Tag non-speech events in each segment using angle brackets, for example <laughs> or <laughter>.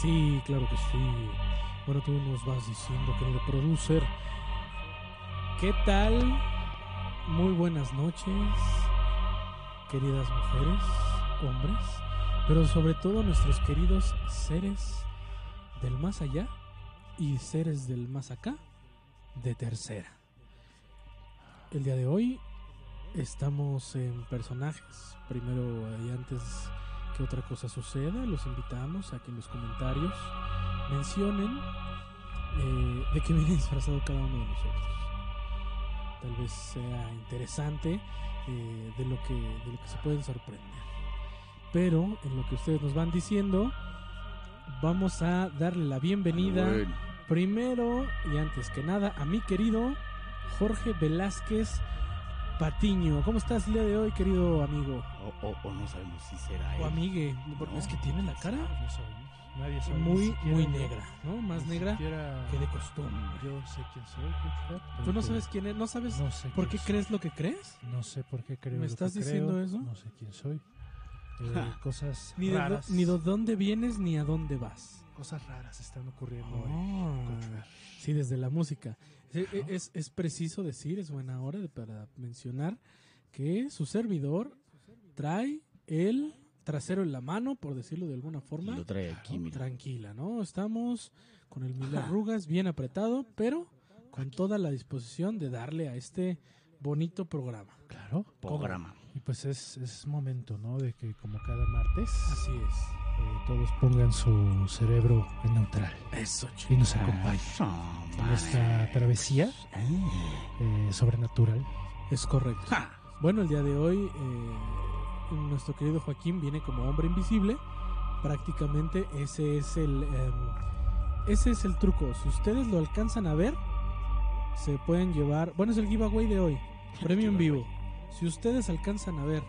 sí, claro que sí. Bueno, tú nos vas diciendo, querido producer. ¿Qué tal? Muy buenas noches, queridas mujeres, hombres, pero sobre todo nuestros queridos seres del más allá y seres del más acá de tercera. El día de hoy estamos en personajes. Primero y antes que otra cosa suceda, los invitamos a que en los comentarios mencionen eh, de qué viene <laughs> disfrazado cada uno de nosotros. Tal vez sea interesante eh, de, lo que, de lo que se pueden sorprender. Pero en lo que ustedes nos van diciendo, vamos a darle la bienvenida Bueno, primero y antes que nada a mi querido Jorge Velázquez Patiño. ¿Cómo estás el día de hoy, querido amigo? o, o- o no sabemos si será él. O amigue, porque No. es que tiene la cara No sabemos. Nadie sabe. muy, muy negra, ¿no? Más negra siquiera que de costumbre. Yo sé quién soy, Coach ¿Tú no sabes quién es? ¿No sabes No sé por qué soy. crees lo que crees? No sé por qué creo. ¿Me lo estás que diciendo creo, eso? No sé quién soy. <laughs> Eh, cosas Ni de, raras. ni de dónde vienes ni a dónde vas. Cosas raras están ocurriendo hoy. Ah, Coach Fat. sí, desde la música. Es, es- es preciso decir, es buena hora de- para mencionar que su servidor trae el trasero en la mano, por decirlo de alguna forma. lo trae aquí, mira. Tranquila, ¿no? Estamos con el mil arrugas bien apretado, pero con toda la disposición de darle a este bonito programa. Claro. Programa. Y pues es, es momento, ¿no? De que como cada martes Así es. Eh, todos pongan su cerebro en neutral Eso, y nos acompañen Ah, en esta travesía Ah. eh, sobrenatural. Es correcto. Ja. Bueno, el día de hoy eh, nuestro querido Joaquín viene como hombre invisible. Prácticamente ese es el em, ese es el truco. Si ustedes lo alcanzan a ver, se pueden llevar. Bueno, es el giveaway de hoy. <laughs> Premio en vivo. Si ustedes alcanzan a ver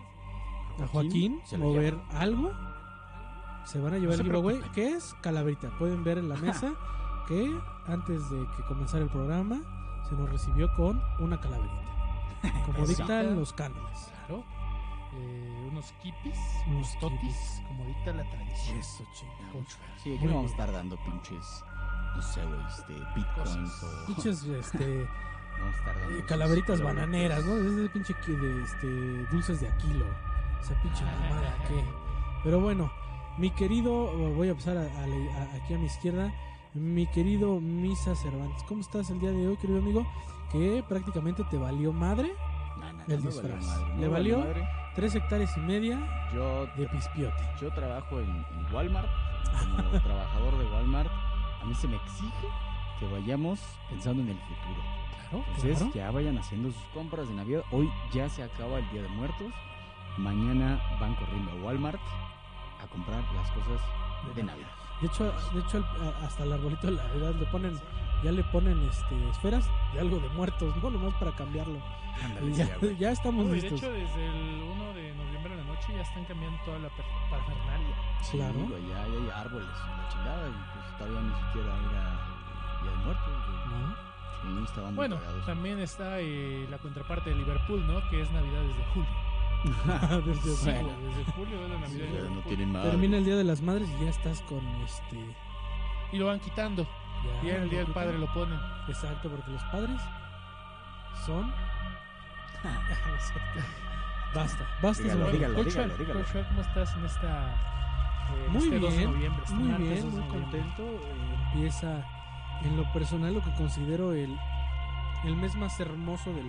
a Joaquín mover algo, se van a llevar No el giveaway, que es calabrita. Pueden ver en la mesa que antes de que comenzara el programa se nos recibió con una calaverita. Como <laughs> dictan los cánones. Claro. Eh, unos kipis, Unos unos totis, kipis. como dicta la tradición. Eso, Fer. Sí, aquí no vamos a estar dando pinches, no sé, güey, este, bitcoins o... Pinches este, <laughs> Vamos a estar dando eh, calaveritas bananeras, ¿no? Es de pinche de, este, dulces de aquilo. Esa pinche mamada que. Pero bueno, mi querido, voy a pasar a, a aquí a mi izquierda. Mi querido Misa Cervantes, ¿cómo estás el día de hoy, querido amigo? Que prácticamente te valió madre No, no, no, el me disfraz. valió madre, ¿Le valió? tres hectáreas y media Yo, de pispiote. yo trabajo en, en Walmart, como <laughs> trabajador de Walmart. A mí se me exige que vayamos pensando en el futuro. Claro, Entonces claro. ya vayan haciendo sus compras de Navidad. Hoy ya se acaba el Día de Muertos. Mañana van corriendo a Walmart a comprar las cosas de Navidad. De hecho, de hecho el- a- hasta el arbolito de la Navidad le ponen, ya le ponen este esferas de algo de muertos, ¿no? Nomás para cambiarlo. <laughs> Ya, estamos No, y de listos. hecho, desde el 1 de noviembre en la noche ya están cambiando toda la parafernalia. Sí, Claro. ya, ya hay árboles la chingada. Y pues todavía ni siquiera era Día de Muertos. ¿no? Sí, estaban muy Bueno, también está eh, la contraparte de Liverpool, ¿no? Que es Navidad desde julio. <laughs> Desde Sí, abajo. güey, desde julio es la Navidad. Sí, de ya no tienen más. Termina el Día de las Madres y ya estás con este... Y lo van quitando. Ya, y en el Día del Padre lo ponen. Exacto, porque los padres son... Basta, <laughs> basta. Dígalo, sobre- dígalo. Coach Fer, dígalo. Coach ¿cómo estás en esta... eh, Muy este 2 de bien, noviembre, este muy bien, 2 de muy noviembre? contento. Eh, empieza en lo personal lo que considero el, el mes más hermoso del,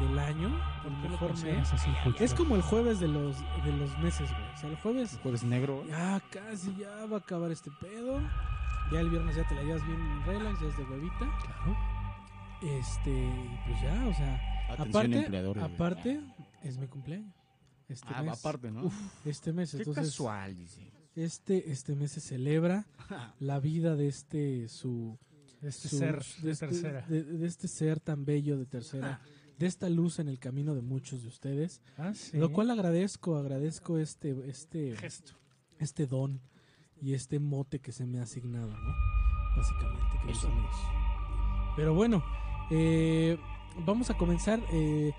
del año. ¿Por El qué lo mejor mes. consideras así, Es como el jueves de los, de los meses, güey. O sea, el jueves Jueves negro. ya casi ya va a acabar este pedo. Ya el viernes ya te la llevas bien relax, ya es de huevita. Claro. Este, pues ya, o sea, Atención, aparte, güey. aparte es mi cumpleaños. Este Ah, mes. aparte, ¿no? Uf, este mes, Qué entonces casual, dice. este este mes se celebra <laughs> la vida de este su Este su- ser de de este, tercera. de, de este ser tan bello de tercera <laughs> de esta luz en el camino de muchos de ustedes Ah, sí. lo cual agradezco agradezco este este Gesto. este don y este mote que se me ha asignado no básicamente queridos amigos. pero bueno eh, vamos a comenzar eh,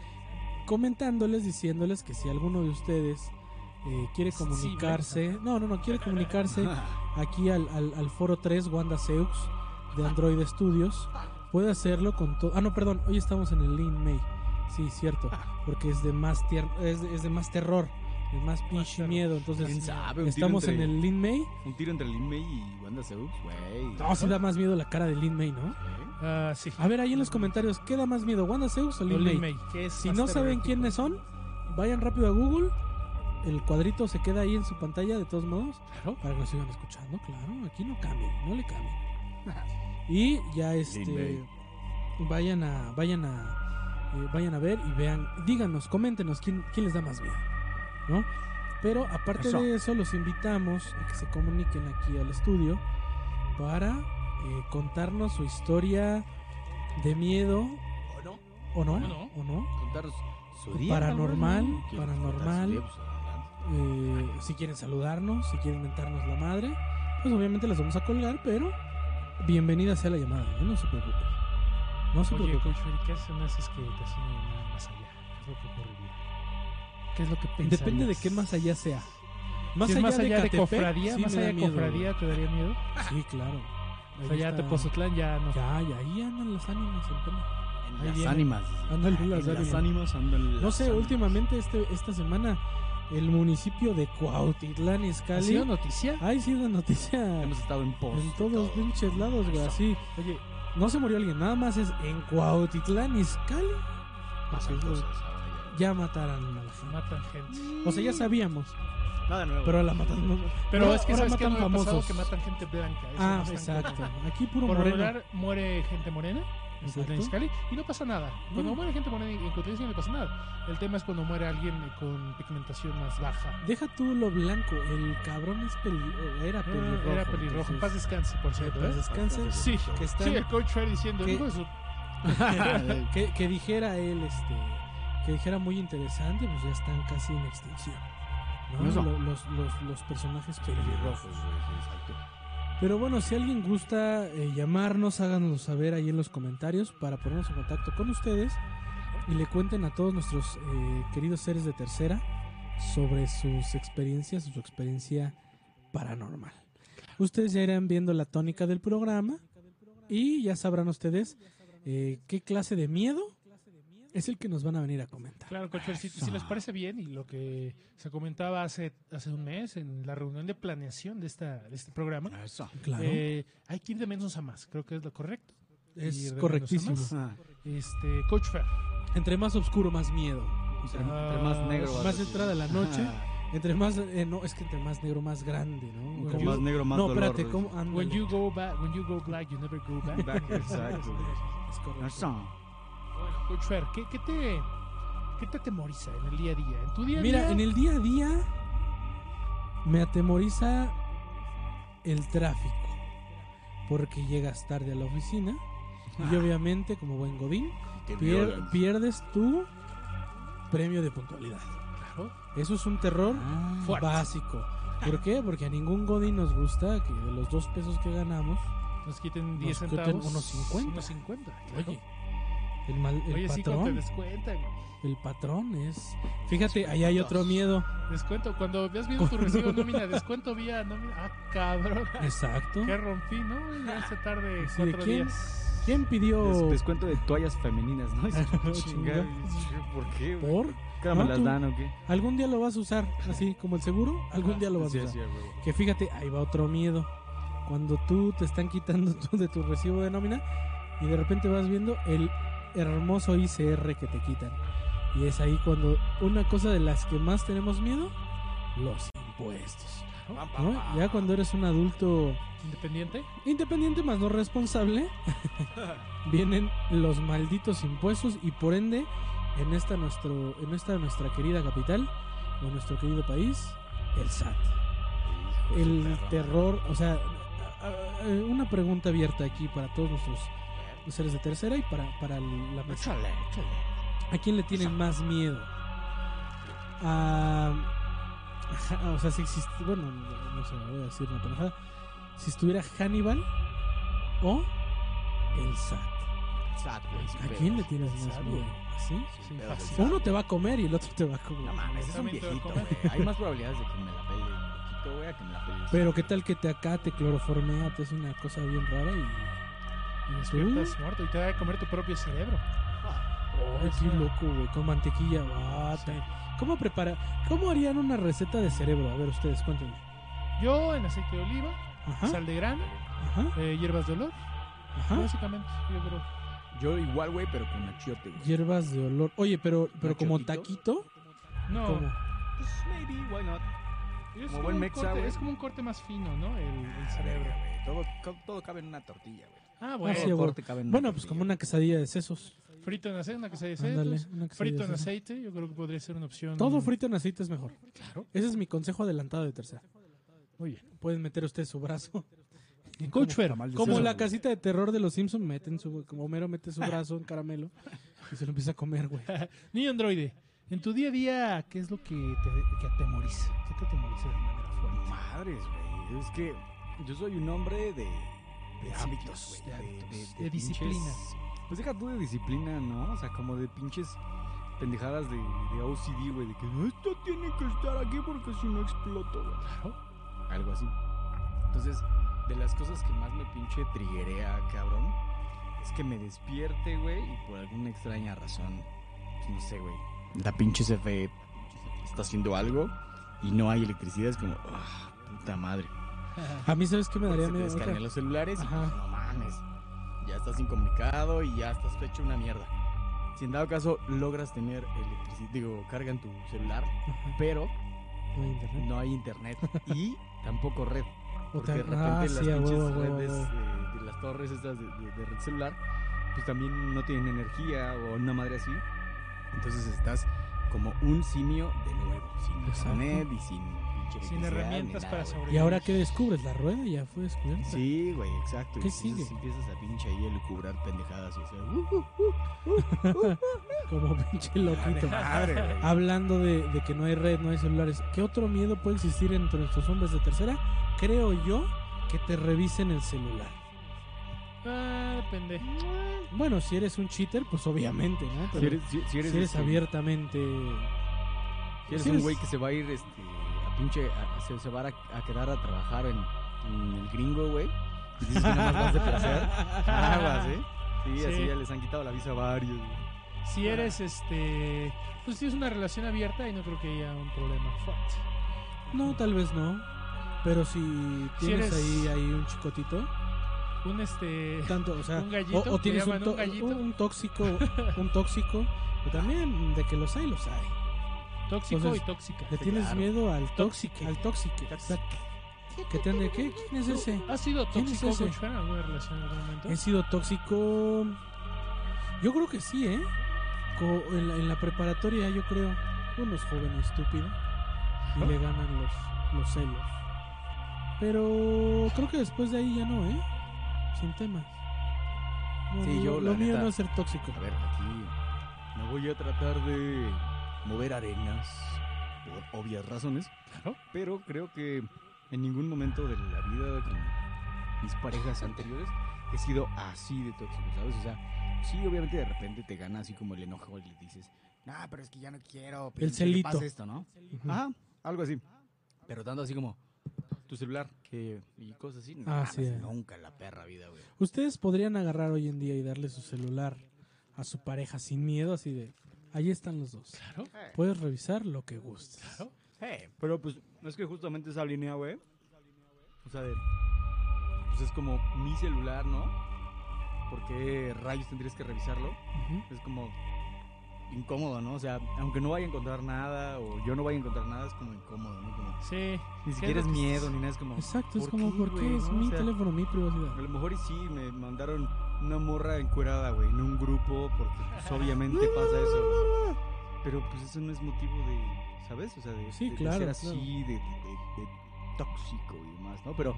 comentándoles diciéndoles que si alguno de ustedes eh, quiere comunicarse, no, no, no, quiere comunicarse <laughs> aquí al, al, al foro 3 Wanda Seux de Android Studios, puede hacerlo con todo. Ah, no, perdón, hoy estamos en el Lin May. Sí, cierto, porque es de más tier- es, de- es de más terror, de más pinche miedo, entonces ¿Quién sabe? Estamos en entre- el Lin May. Un tiro entre Lin May y Wanda Seux, güey. No, sí da más miedo la cara de Lin May, ¿no? Ah, sí. A ver, ahí en los comentarios, ¿qué da más miedo, Wanda Seux o Lin Lin May? Si no saben quiénes son, vayan rápido a Google. El cuadrito se queda ahí en su pantalla de todos modos. Claro. Para que nos sigan escuchando, claro. Aquí no cambien, no le cambien. <laughs> Y ya este vayan a vayan a eh, vayan a ver y vean, díganos, coméntenos quién, quién les da más miedo, ¿no? Pero aparte Eso. de eso, los invitamos a que se comuniquen aquí al estudio para eh, contarnos su historia de miedo ¿O no? o no, ¿O no? o no. Su día. Paranormal, tal vez, ¿no? ¿Quieren paranormal. día? Pues. Eh, si quieren saludarnos, si quieren mentarnos la madre, pues obviamente las vamos a colgar, pero bienvenida sea la llamada, ¿eh? no se preocupen. No se Oye, preocupen. Coach Ferry, ¿qué hacen esas que te hacen una llamada más allá? ¿Qué es lo que ocurriría? ¿Qué es lo que pensarías? Depende de qué más allá sea. Más Si allá, más allá de, Catepec, cofradía, sí más allá de miedo, cofradía, ¿te daría miedo? Sí, claro. O sea, Ahí ya está- Tepozotlán ya no. Ya, ya, ahí andan las ánimas en pena. En Ahí las viene. ánimas. Ándale, En las las ánimas. ánimas andan No sé, ánimas. últimamente este, esta semana el municipio de Cuautitlán ¿Ha Izcalli sido noticia? ha sido noticia Hemos estado en post. en todos pinches lados, güey, así. Oye, No se murió alguien, nada más es en Cuautitlán, Izcalli. Pasan Porque cosas ahora Ya mataron a la gente. matan gente. O sea, ya sabíamos. Nada nuevo. pero la matan. no- Pero ahora- es que ahora sabes que matan no ha pasado famosos. que matan gente blanca. eso Ah, no exacto. Aquí puro Por lo moreno. regular muere gente morena en Exacto. Cuautitlán Izcalli y no pasa nada. Cuando No. muere gente morena en no pasa nada. El tema es cuando muere alguien con pigmentación más baja. Deja tú lo blanco, el cabrón es peli era Ah, pelirrojo. Era pelirrojo. En paz descanse, por cierto. paz ¿eh? descanse. Sí, que están- sí, el coach Fer diciendo, que- su <laughs> que, <laughs> que dijera él, este, que dijera muy interesante, pues ya están casi en extinción. ¿no? Eso. Lo- Los, los, los personajes pelirrojos. Exacto. Pero bueno, si alguien gusta eh, llamarnos, háganoslo saber ahí en los comentarios para ponernos en contacto con ustedes y le cuenten a todos nuestros eh, queridos seres de tercera sobre sus experiencias, su experiencia paranormal. Ustedes ya irán viendo la tónica del programa y ya sabrán ustedes eh, qué clase de miedo es el que nos van a venir a comentar. Claro, coach Fer, si, si les parece bien y lo que se comentaba hace, hace un mes en la reunión de planeación de, esta, de este programa, Eso. Claro, eh, hay que ir de menos a más, creo que es lo correcto. es correctísimo. Ah, Este, coach Fer, Entre más oscuro, más miedo. entre, entre más negro. Más entrada la noche. Ah, <laughs> Entre más, eh, no, es que entre más negro, más grande, ¿no? Como You- más negro, más no, dolor. espérate, ¿cómo? When you go back, when you go black, you never go back. Back, exacto. Es correcto. Coach Fer, ¿qué, qué te, ¿qué te atemoriza en el día a día? En tu día a Mira, día. en el día a día me atemoriza el tráfico. Porque llegas tarde a la oficina y obviamente, como buen godín, pier- pierdes tu premio de puntualidad. Claro. Eso es un terror Ah, básico. ¿Por qué? Porque a ningún godín nos gusta que de los dos pesos que ganamos, Nos quiten Nos 10 quiten centavos. unos 50. Unos 50. claro. oye, el, mal, el Oye, sí, cuando te patrón, descuentan. el patrón es... Fíjate, ahí hay otro miedo. Descuento, cuando veas viendo tu recibo de nómina, descuento vía nómina. Ah, cabrón. Exacto. ¿Qué rompí, no? Ya se tarde Así de, cuatro ¿quién? días. ¿Quién pidió Des- descuento de toallas femeninas, ¿no? <laughs> Dices, Chinga. Chinga. ¿Por qué? por? ¿Qué me No, las dan o qué? ¿Algún día lo vas a usar? Así como el seguro, algún día lo vas Sí, a usar. sí. Que fíjate, ahí va otro miedo. Cuando tú te están quitando <laughs> tú de tu recibo de nómina y de repente vas viendo el hermoso ICR que te quitan. Y es ahí cuando una cosa de las que más tenemos miedo, los impuestos. ¿no? Ya cuando eres un adulto Independiente. independiente más no responsable, <laughs> vienen los malditos impuestos y por ende en esta nuestro en esta nuestra querida capital o nuestro querido país, el SAT. El terror, o sea, una pregunta abierta aquí para todos nuestros seres de tercera y para, para la mesa. Échale, échale. ¿A quién le tienen más miedo? A, ajá, o sea, si existe, bueno, no sé, voy a decir una pendejada. Si estuviera Hannibal o el SAT. SAT, güey. sin ¿A quién le tienes más Sad, miedo? pedos, fácil. el Uno te va a comer y el otro te va a comer. No mames, es un viejito, güey. Hay más probabilidades de que me la pele el viejito, güey, a que me la pele el Pero qué tal que te acá te cloroformea, te hace una cosa bien rara y... Y despiertas muerto y te va a comer tu propio cerebro. Ay, qué loco, güey, con mantequilla. Ah, Sí. ta- ¿Cómo prepara? ¿Cómo harían una receta de cerebro? A ver, ustedes, cuéntenme. Yo en aceite de oliva, Ajá, sal de grano, ajá, eh, hierbas de olor, ajá. básicamente, yo creo. Yo igual, güey, pero con achiote, güey. Hierbas de olor. Oye, pero, pero como taquito, No, ¿cómo? Pues maybe, why not? es, como como buen un mexa, corte, güey. es como un corte más fino, ¿no? El, el cerebro. güey. Todo, todo cabe en una tortilla, Ah, Ah, bueno. sí, corte Bueno, pues como una quesadilla de sesos. Frito en aceite, una quesadilla de Ándale, setos. una quesadilla Frito de en sesos. aceite, yo creo que podría ser una opción. Todo frito en aceite es mejor. Claro. Ese es mi consejo adelantado de tercera. Muy bien. Pueden meter usted su brazo. Coach Como Eso, la casita de terror de los Simpsons, meten su, como Homero mete su brazo en caramelo y se lo empieza a comer, güey. <laughs> Niño androide, en tu día a día, ¿qué es lo que te que atemoriza? ¿Qué te atemoriza de manera fuerte? Madres, güey. Es que yo soy un hombre de, de De hábitos, de hábitos, de disciplina. Pues deja tú de disciplina, ¿no? O sea, como de pinches pendejadas de, de OCD, güey. De que "No, esto tiene que estar aquí porque si no exploto, güey. Claro. Algo así. Entonces, de las cosas que más me pinche triguea, cabrón, es que me despierte, güey, y por alguna extraña razón, no sé, güey, la pinche CFE está haciendo algo y no hay electricidad, es como, ah, puta madre. <laughs> A mí, ¿sabes qué me daría Se te miedo? descargan Otra- los celulares y pues, no mames, ya estás incomunicado y ya estás hecho una mierda. Si en dado caso logras tener electricidad, digo, cargan tu celular, Ajá, pero no hay internet. no hay internet y <laughs> tampoco red. Porque de repente ah, las sí, pinches huevo, huevo, redes huevo. eh, de las torres estas de, de- de red celular, pues también no tienen energía o una madre así. Entonces estás como un simio de nuevo, sin Exacto. internet y sin Sin herramientas para sobrevivir. ¿Y ahora qué descubres? ¿La rueda ya fue descubierta? Sí, güey, exacto. ¿Qué Y sigue? Empiezas a pinche ahí a lucubrar pendejadas y hacer. "Uh, uh, Como pinche loquito. madre, güey. Hablando de, de que no hay red, no hay celulares, ¿qué otro miedo puede existir entre nuestros hombres de tercera? Creo yo que te revisen el celular. Ah, depende. Bueno, si eres un cheater, pues obviamente, ¿no? Pero Si eres, si, si eres, si eres este, abiertamente... Si eres si un eres- güey que se va a ir este, pinche. a- se, se va a, a quedar a trabajar en, en el gringo, güey. Y dices que nada más vas de placer. <laughs> Aguas, ¿eh? Sí, Sí. así ya les han quitado la visa a varios. güey. Si eres este. Pues si es una relación abierta y no creo que haya un problema. No, tal vez no. Pero si Si tienes eres- ahí, ahí un chicotito, Un este. tanto, o sea, Un gallito, o, o ¿le tienes un, un gallito? un tóxico, un tóxico, pero también de que los hay, los hay. Tóxico Entonces, y tóxica. Le tienes claro. miedo al tóxico, al tóxico, exacto. ¿Qué te ande qué? ¿Quién es ese? ¿Has sido ¿Quién es tóxico ese? En alguna relación en algún momento? He sido tóxico. Yo creo que sí, ¿eh? Co- en, la, en la preparatoria, yo creo. Uno es joven y estúpido. Y Ajá. le ganan los, los celos. Pero creo que después de ahí ya no, ¿eh? Sin temas. No, Sí, no, yo, lo, la lo mío neta- no es ser tóxico. A ver, aquí no voy a tratar de mover arenas por obvias razones. Claro. Pero creo que en ningún momento de la vida con mis parejas anteriores he sido así de tóxico, ¿sabes? O sea, sí, obviamente de repente te gana así como el enojo y le dices, nah, pero es que ya no quiero. pero El ¿qué le celito. pasa esto, ¿no? Ajá, algo así. Pero tanto así como tu celular que, y cosas así. no Ah, sí. Nunca en la perra vida, güey. Ustedes podrían agarrar hoy en día y darle su celular a su pareja sin miedo, así de. Ahí están los dos. Claro. Puedes revisar lo que gustes. Claro. Eh, pero pues es que justamente esa línea, güey. O sea, de. Pues es como mi celular, ¿no? ¿Por qué rayos tendrías que revisarlo? Es como incómodo, ¿no? O sea, aunque no vaya a encontrar nada o yo no vaya a encontrar nada, es como incómodo, ¿no? Como, Sí. ni siquiera es miedo ni nada, es como. Exacto, es ¿por como, qué, ¿por qué es no? mi O sea, teléfono, mi A privacidad? lo mejor y sí, me mandaron una morra encuerada, güey, en un grupo, porque pues, obviamente pasa eso. güey. Pero pues eso no es motivo de, ¿sabes? O sea, de, Sí, de- de claro, ser así, claro. de, de- de- de tóxico y demás, ¿no? Pero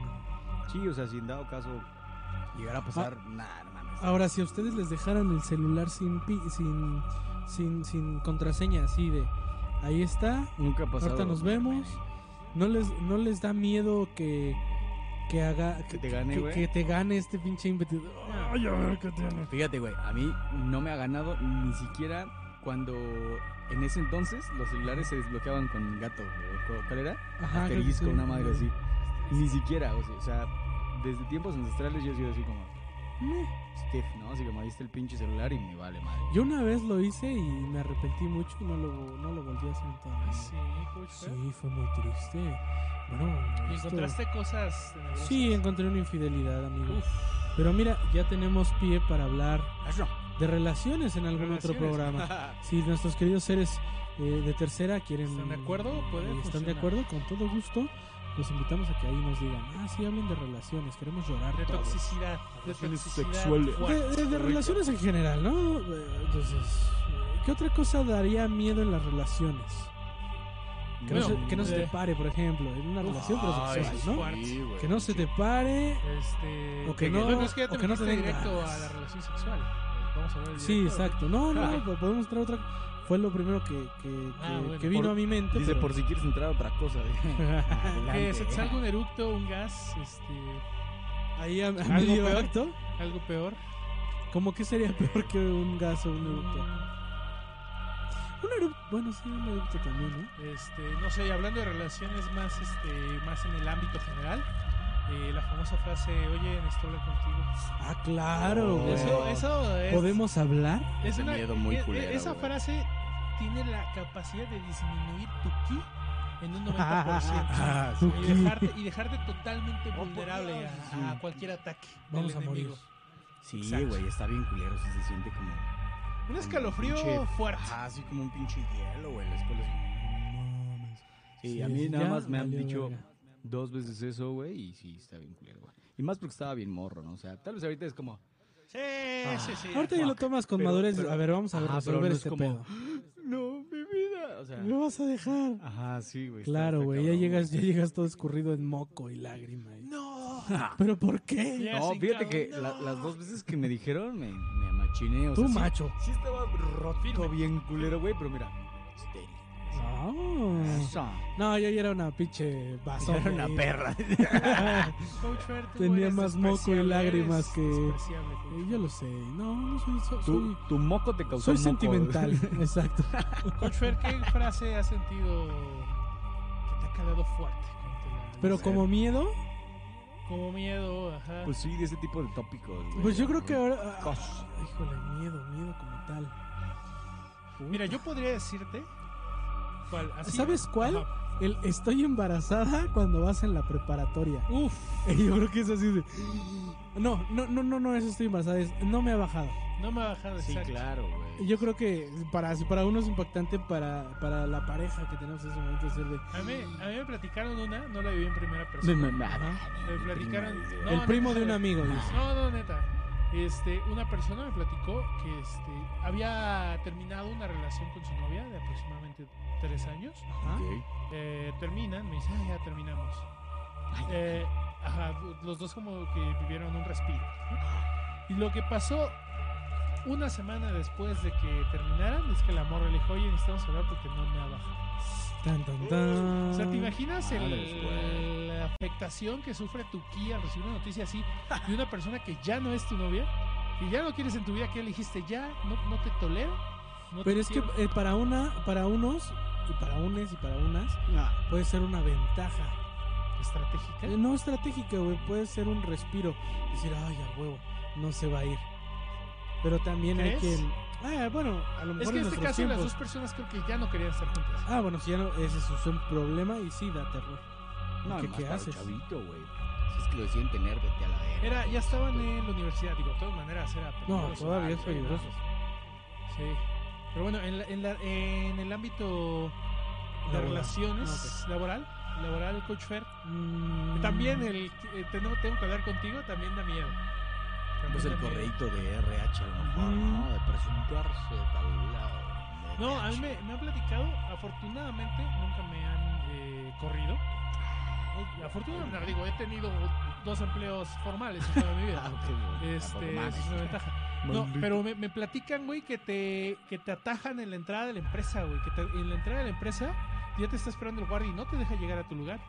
sí, o sea, si en dado caso llegara a pasar, nada, no mames. Ahora, si a ustedes les dejaran el celular sin pi- sin, sin, sin contraseña, así de ahí está, Nunca pasado. ahorita nos vemos. no les, no les da miedo que, que haga Que te gane, que, te gane este pinche ímpetu. Ay, a ver qué tiene. Fíjate, güey, a mí no me ha ganado ni siquiera cuando en ese entonces los celulares se desbloqueaban con gato. güey. ¿Cu- ¿Cuál era? Ajá, Asterisco, sí. una madre así. Ni siquiera, o sea, o sea, desde tiempos ancestrales yo he sido así como Meh. stiff, ¿no? Así como ahí está el pinche celular y me vale madre. Yo una vez lo hice y me arrepentí mucho y no lo, no lo volví a hacer en toda mi vida. Sí, Coach. Sí, fue muy triste. Bueno, ¿Y esto- encontraste cosas tenebrosas? Sí, encontré una infidelidad, amigo. Uf, Pero mira, ya tenemos pie para hablar de relaciones en algún otro Relaciones. programa. <laughs> Si nuestros queridos seres eh, de tercera quieren... ¿Están de acuerdo? Puede y ¿Están de funcionar. acuerdo? Con todo gusto. Los invitamos a que ahí nos digan, ah, sí, hablen de relaciones, queremos llorar de todos". toxicidad. De Relaciones toxicidad sexuales. De, de- de relaciones en general, ¿no? Entonces, eh, ¿qué otra cosa daría miedo en las relaciones? Que, Bueno, no, se, que no se te eh, pare, por ejemplo, en una relación pero Ay, sexual, ¿no? fuerte. Que no se te pare. Este, O que bueno, no- es que ya te o que no te directo a la relación sexual. Vamos a hablar Sí, exacto. No, no, <laughs> podemos traer otra. Fue lo primero que, que, Ah, que- bueno. que vino Por- a mi mente. Dice, pero- por si quieres entrar a otra cosa. <laughs> Que se te salga un eructo, un gas, este, Ahí a, a ¿Algo medio peor? acto. algo peor. ¿Cómo que sería peor que un gas o un eructo? Un eructo, bueno, sí, un eructo también, ¿no? Este, no sé, hablando de relaciones más, este, más en el ámbito general, eh, la famosa frase, oye, necesito hablar contigo. Ah, claro, Oh. güey. Eso, eso es, ¿Podemos hablar? es una, miedo muy e- e- culero, Esa frase tiene la capacidad de disminuir tu ki en un 90%. <laughs> Ah, Tu sí. y, dejarte, y dejarte totalmente por vulnerable a, sí. a cualquier ataque Vamos a del morir. enemigo. Sí, güey, está bien culero. Sí se siente como. Un escalofrío pinche- fuerte. Ajá, así como un pinche hielo, güey. La escuela mames. Sí, Sí, a mí nada ya más me han dicho verga. Dos veces eso, güey. Y sí, está bien culero, güey. Y más porque estaba bien morro, ¿no? O sea, tal vez ahorita es como. Sí, sí, sí. Ahorita ya lo tomas con Pero- madurez. pero- a ver, vamos a ver, resolver no es este como- pedo. <gasps> No, mi vida. O sea. Me vas a dejar. Ajá, sí, güey. Claro, güey, ya llegas, ya llegas todo escurrido en moco y lágrima. y- No. <laughs> ¿Pero por qué? Ya No, fíjate que la- las dos veces que me dijeron me, me machiné. O Tú, sea, macho. Sí, estaba Firme. bien culero, güey, pero mira. Estéril. Eso. No, yo ya era una pinche basura. Era una perra. <laughs> Coach Fer, tú Tenía eres más moco y lágrimas que- Eh. Yo lo sé. No, no soy. so- Tu, soy, tu moco te causó soy moco. sentimental. <laughs> Exacto. Coach Fer, ¿qué frase has sentido que te ha calado fuerte? Pero como miedo, Como miedo, ajá. Pues sí, de ese tipo de tópicos. güey. pues yo creo que ahora. ah, Cos. Híjole, miedo, miedo como tal. Mira, yo podría decirte. ¿Cuál? Así- ¿Sabes cuál? Ajá. El estoy embarazada cuando vas en la preparatoria. Uf, Y <laughs> yo creo que es así de. No, no, no, no, no, eso estoy embarazada. Es, no me ha bajado. no me ha bajado Sí, exacto. claro, güey. Yo creo que para, para uno es impactante, para, para la pareja que tenemos en ese momento es de. A mí, a mí me platicaron una, no la viví en primera persona. Ajá. Me platicaron. no, el primo neta, de un amigo, dice. No, no, neta. Este, una persona me platicó que este, había terminado una relación con su novia de aproximadamente tres años. Ajá. Eh, terminan, me dice, "Ah, ya terminamos. Eh, ajá, los dos como que vivieron un respiro. Y lo que pasó una semana después de que terminaran es que la morra le dijo, oye, necesitamos hablar porque no me ha bajado. Tan, tan, tan. O sea, ¿te imaginas el- la afectación que sufre tu ki al recibir una noticia así de una persona que ya no es tu novia? Y ya no quieres en tu vida, que le dijiste, ya, no, no te tolero. no te Pero es que quiero"? eh, para una, para unos, y para unes y para unas, Ah, puede ser una ventaja. estratégica. Eh, No estratégica, güey. Puede ser un respiro. Decir, ay, a huevo, no se va a ir. Pero también hay quien. Ah, bueno, a lo Es mejor que en este caso las dos personas creo que ya no querían estar juntas. Ah, bueno, si ya no, ese es un problema y sí da terror. no, ¿Qué- más qué haces? Chavito, güey. Si es que lo deciden tener, vete a la verga. Era, ya estaban en la universidad, digo, de todas maneras era No, todavía es peligroso. Sí. Pero bueno, en, la- en, la- en el ámbito de Laboral. relaciones laboral, laboral, Coach Fer, Mm, también el eh, tengo, tengo que hablar contigo, también da miedo. También Pues el da miedo. correíto de RH a lo mejor, Mm. ¿no? De presentarse de tal lado. No, a mí me, me han platicado, afortunadamente nunca me han eh, corrido. Eh, Afortunadamente, digo, he tenido dos empleos formales en <laughs> toda mi vida. Ah, Este, es una ventaja. No, pero me, me platican, güey, que te, que te atajan en la entrada de la empresa, güey. Que te- en la entrada de la empresa ya te está esperando el guardia y no te deja llegar a tu lugar.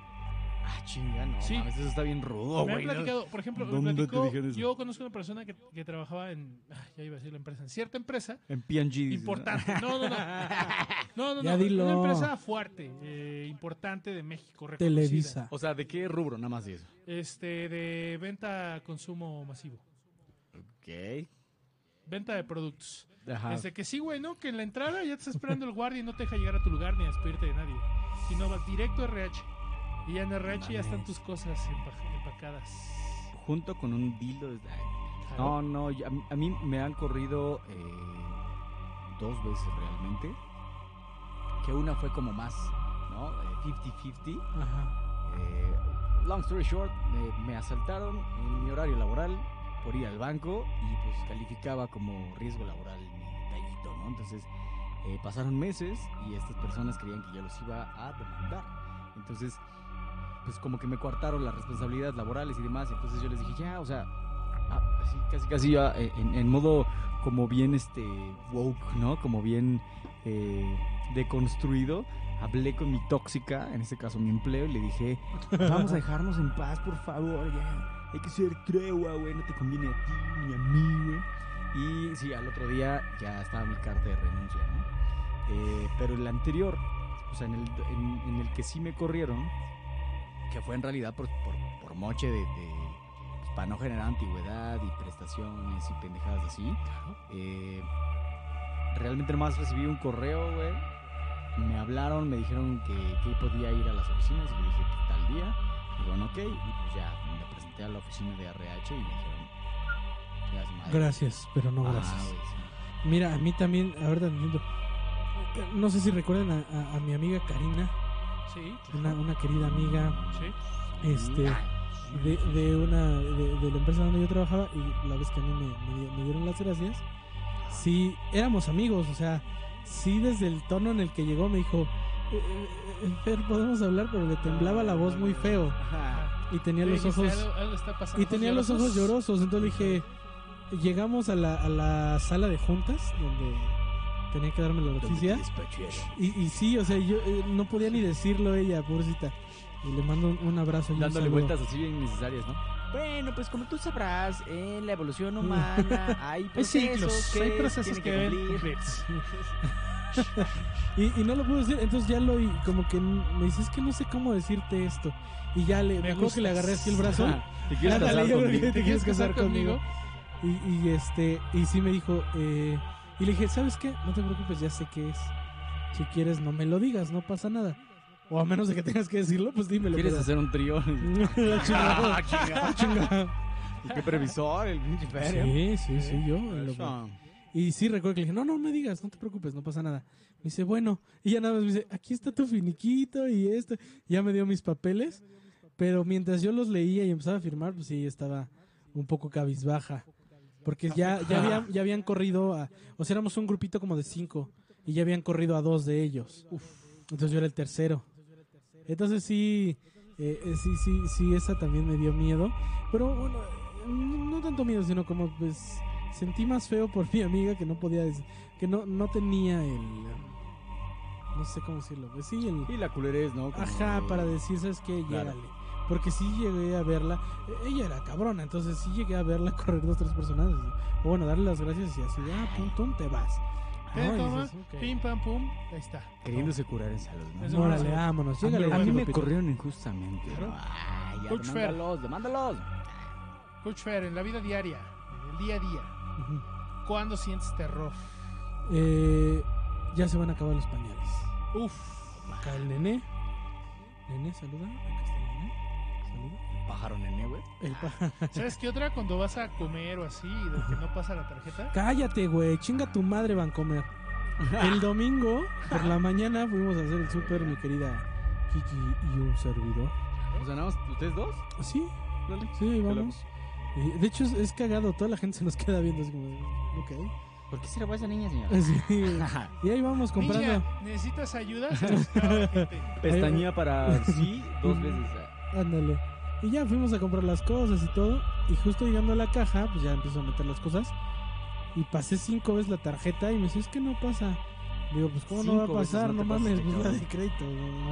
Ah, chinga, no. Sí. mames, eso está bien rudo, me han güey. platicado, por ejemplo, me ¿Dónde te platicó, yo conozco una persona que, que trabajaba en, ah, ya iba a decir la empresa, en cierta empresa En ¿no? importante. No, no, no. <laughs> No, no, Ya no. dilo. Una empresa fuerte, eh, importante de México, reconocida. Televisa. O sea, ¿de qué rubro? Nada más de eso. Este, de venta a consumo masivo. Ok. Venta de productos. Ajá. Desde que sí, güey, ¿no? Que en la entrada ya te está esperando el guardia y no te deja llegar a tu lugar ni a despedirte de nadie. Sino vas directo a RH. Y ya en RH ya están tus cosas empa- empacadas. Junto con un dildo. de-. No, no, a, mí- me han corrido eh, dos veces realmente. Que una fue como más, ¿no? Eh, 50-50. Ajá. Eh, long story short, me, me asaltaron en mi horario laboral por ir al banco y pues calificaba como riesgo laboral mi tallito, ¿no? Entonces eh, pasaron meses y estas personas creían que yo los iba a demandar. Entonces, pues como que me coartaron las responsabilidades laborales y demás. Entonces yo les dije, ya, o sea, ah, así, casi casi ya eh, en, modo como bien este woke, ¿no? Como bien eh, deconstruido. Hablé con mi tóxica, en este caso mi empleo, y le dije, vamos a dejarnos en paz, por favor, ya. Hay que ser tregua, güey, no te conviene a ti ni a mí, güey. Y sí, al otro día ya estaba mi carta de renuncia, ¿no? Eh, pero el anterior, o sea, en el, en, en el que sí me corrieron, que fue en realidad por, por, por moche de, de- pues, para no generar antigüedad y prestaciones y pendejadas así. eh, realmente nomás recibí un correo, güey. Me hablaron, me dijeron que, que podía ir a las oficinas y le dije que tal día. Y bueno, ok, y pues ya presenté a la oficina de RH y me dijeron. Gracias, pero no Ah, gracias. güey, sí. Mira, a mí también, ahorita entiendo. No sé si recuerdan a, a- a mi amiga Karina, Sí, una, una querida amiga sí. este, de, de una de, de la empresa donde yo trabajaba y la vez que a mí me, me me dieron las gracias, sí, éramos amigos, o sea, sí desde el tono en el que llegó me dijo, "Eh, eh, eh, Fer, podemos hablar, pero le temblaba la voz muy feo Ajá. Y tenía los ojos... "Algo- algo está pasando". Y tenía los ojos llorosos, entonces dije, llegamos a la, a la sala de juntas donde tenía que darme la noticia. Y, y sí, o sea, yo eh, no podía ni decirlo ella, pobrecita. Y le mando un, un abrazo y Dándole vueltas así bien innecesarias, ¿no? Bueno, pues como tú sabrás, en la evolución <laughs> humana hay Hay procesos ciclos, que hay procesos tienen que deben cumplirse. <laughs> Y, y no lo pude decir, entonces ya lo y como que me dice, es que no sé cómo decirte esto. Y ya le, Me me acuerdo que le agarré así el brazo. Ajá. <laughs> ¿Te quieres Ándale, casar yo conmigo? te quieres casar conmigo. Y, y este, y sí me dijo, eh, y le dije, ¿sabes qué? No te preocupes, ya sé qué es. Si quieres, no me lo digas, no pasa nada. O a menos de que tengas que decirlo, pues dímelo. ¿Quieres pero- hacer un trío? <laughs> <laughs> Chingado, Ah, chingado. chingado. ¿Qué previsor? El pinche. Sí, sí, sí, yo. Y sí, recuerdo que le dije, no, no me digas, no te preocupes, no pasa nada. Me dice, bueno, y ya nada más me dice, aquí está tu finiquito y esto. Ya me dio mis papeles, pero mientras yo los leía y empezaba a firmar, pues sí, estaba un poco cabizbaja. Porque ya, ya, habían, ya habían corrido a, o sea, éramos un grupito como de cinco y ya habían corrido a dos de ellos. Entonces yo era el tercero. Entonces sí, eh, eh, sí, sí, sí, esa también me dio miedo. Pero bueno, eh, no, tanto miedo, sino como pues sentí más feo por <laughs> mi amiga que no podía que no, no tenía el, no sé cómo decirlo, pues sí, el, Y la culerez, ¿no? Como ajá, para decir, ¿sabes qué? Claro. Llégale. Porque sí llegué a verla, eh, ella era cabrona, entonces sí llegué a verla <laughs> correr dos, tres personas. O bueno, darle las gracias y así, ah, pum, pum, te vas. No, y toma, dices, pim, pam, pum, ahí está. Queriéndose curar en salud, ¿no? Órale, no, vámonos, A a mí me corrieron injustamente. Claro. ¿no? Ay, ya, Coach Fer. demándalos, demándalos. Coach Fer, en la vida diaria, en el día a día, Ujú. ¿cuándo sientes terror? Eh, ya se van a acabar los pañales. Uf, Acá el nené. Nené, saluda. Acá está. Pájaro nené, güey. El pa- <laughs> ¿sabes qué otra? Cuando vas a comer o así, y de que no pasa la tarjeta. Cállate, güey. Chinga tu madre, Vancomer. <laughs> El domingo, por la mañana, fuimos a hacer el súper, mi querida Kiki y un servidor. Nada más, ¿ustedes dos? Sí, Dale. sí, vamos. Y, de hecho, es, es cagado. Toda la gente se nos queda viendo así como, ok. ¿Por qué se le va a esa niña, señor? <laughs> Sí. Y ahí vamos comprando. Niña, ¿necesitas ayuda? Se nos gente. Pestañía para sí dos veces. Ándale. Y ya fuimos a comprar las cosas y todo. Y justo llegando a la caja, pues ya empiezo a meter las cosas. Y pasé cinco veces la tarjeta y me dice, es que no pasa. Digo, pues ¿cómo no va a pasar? no mames, pues la de crédito.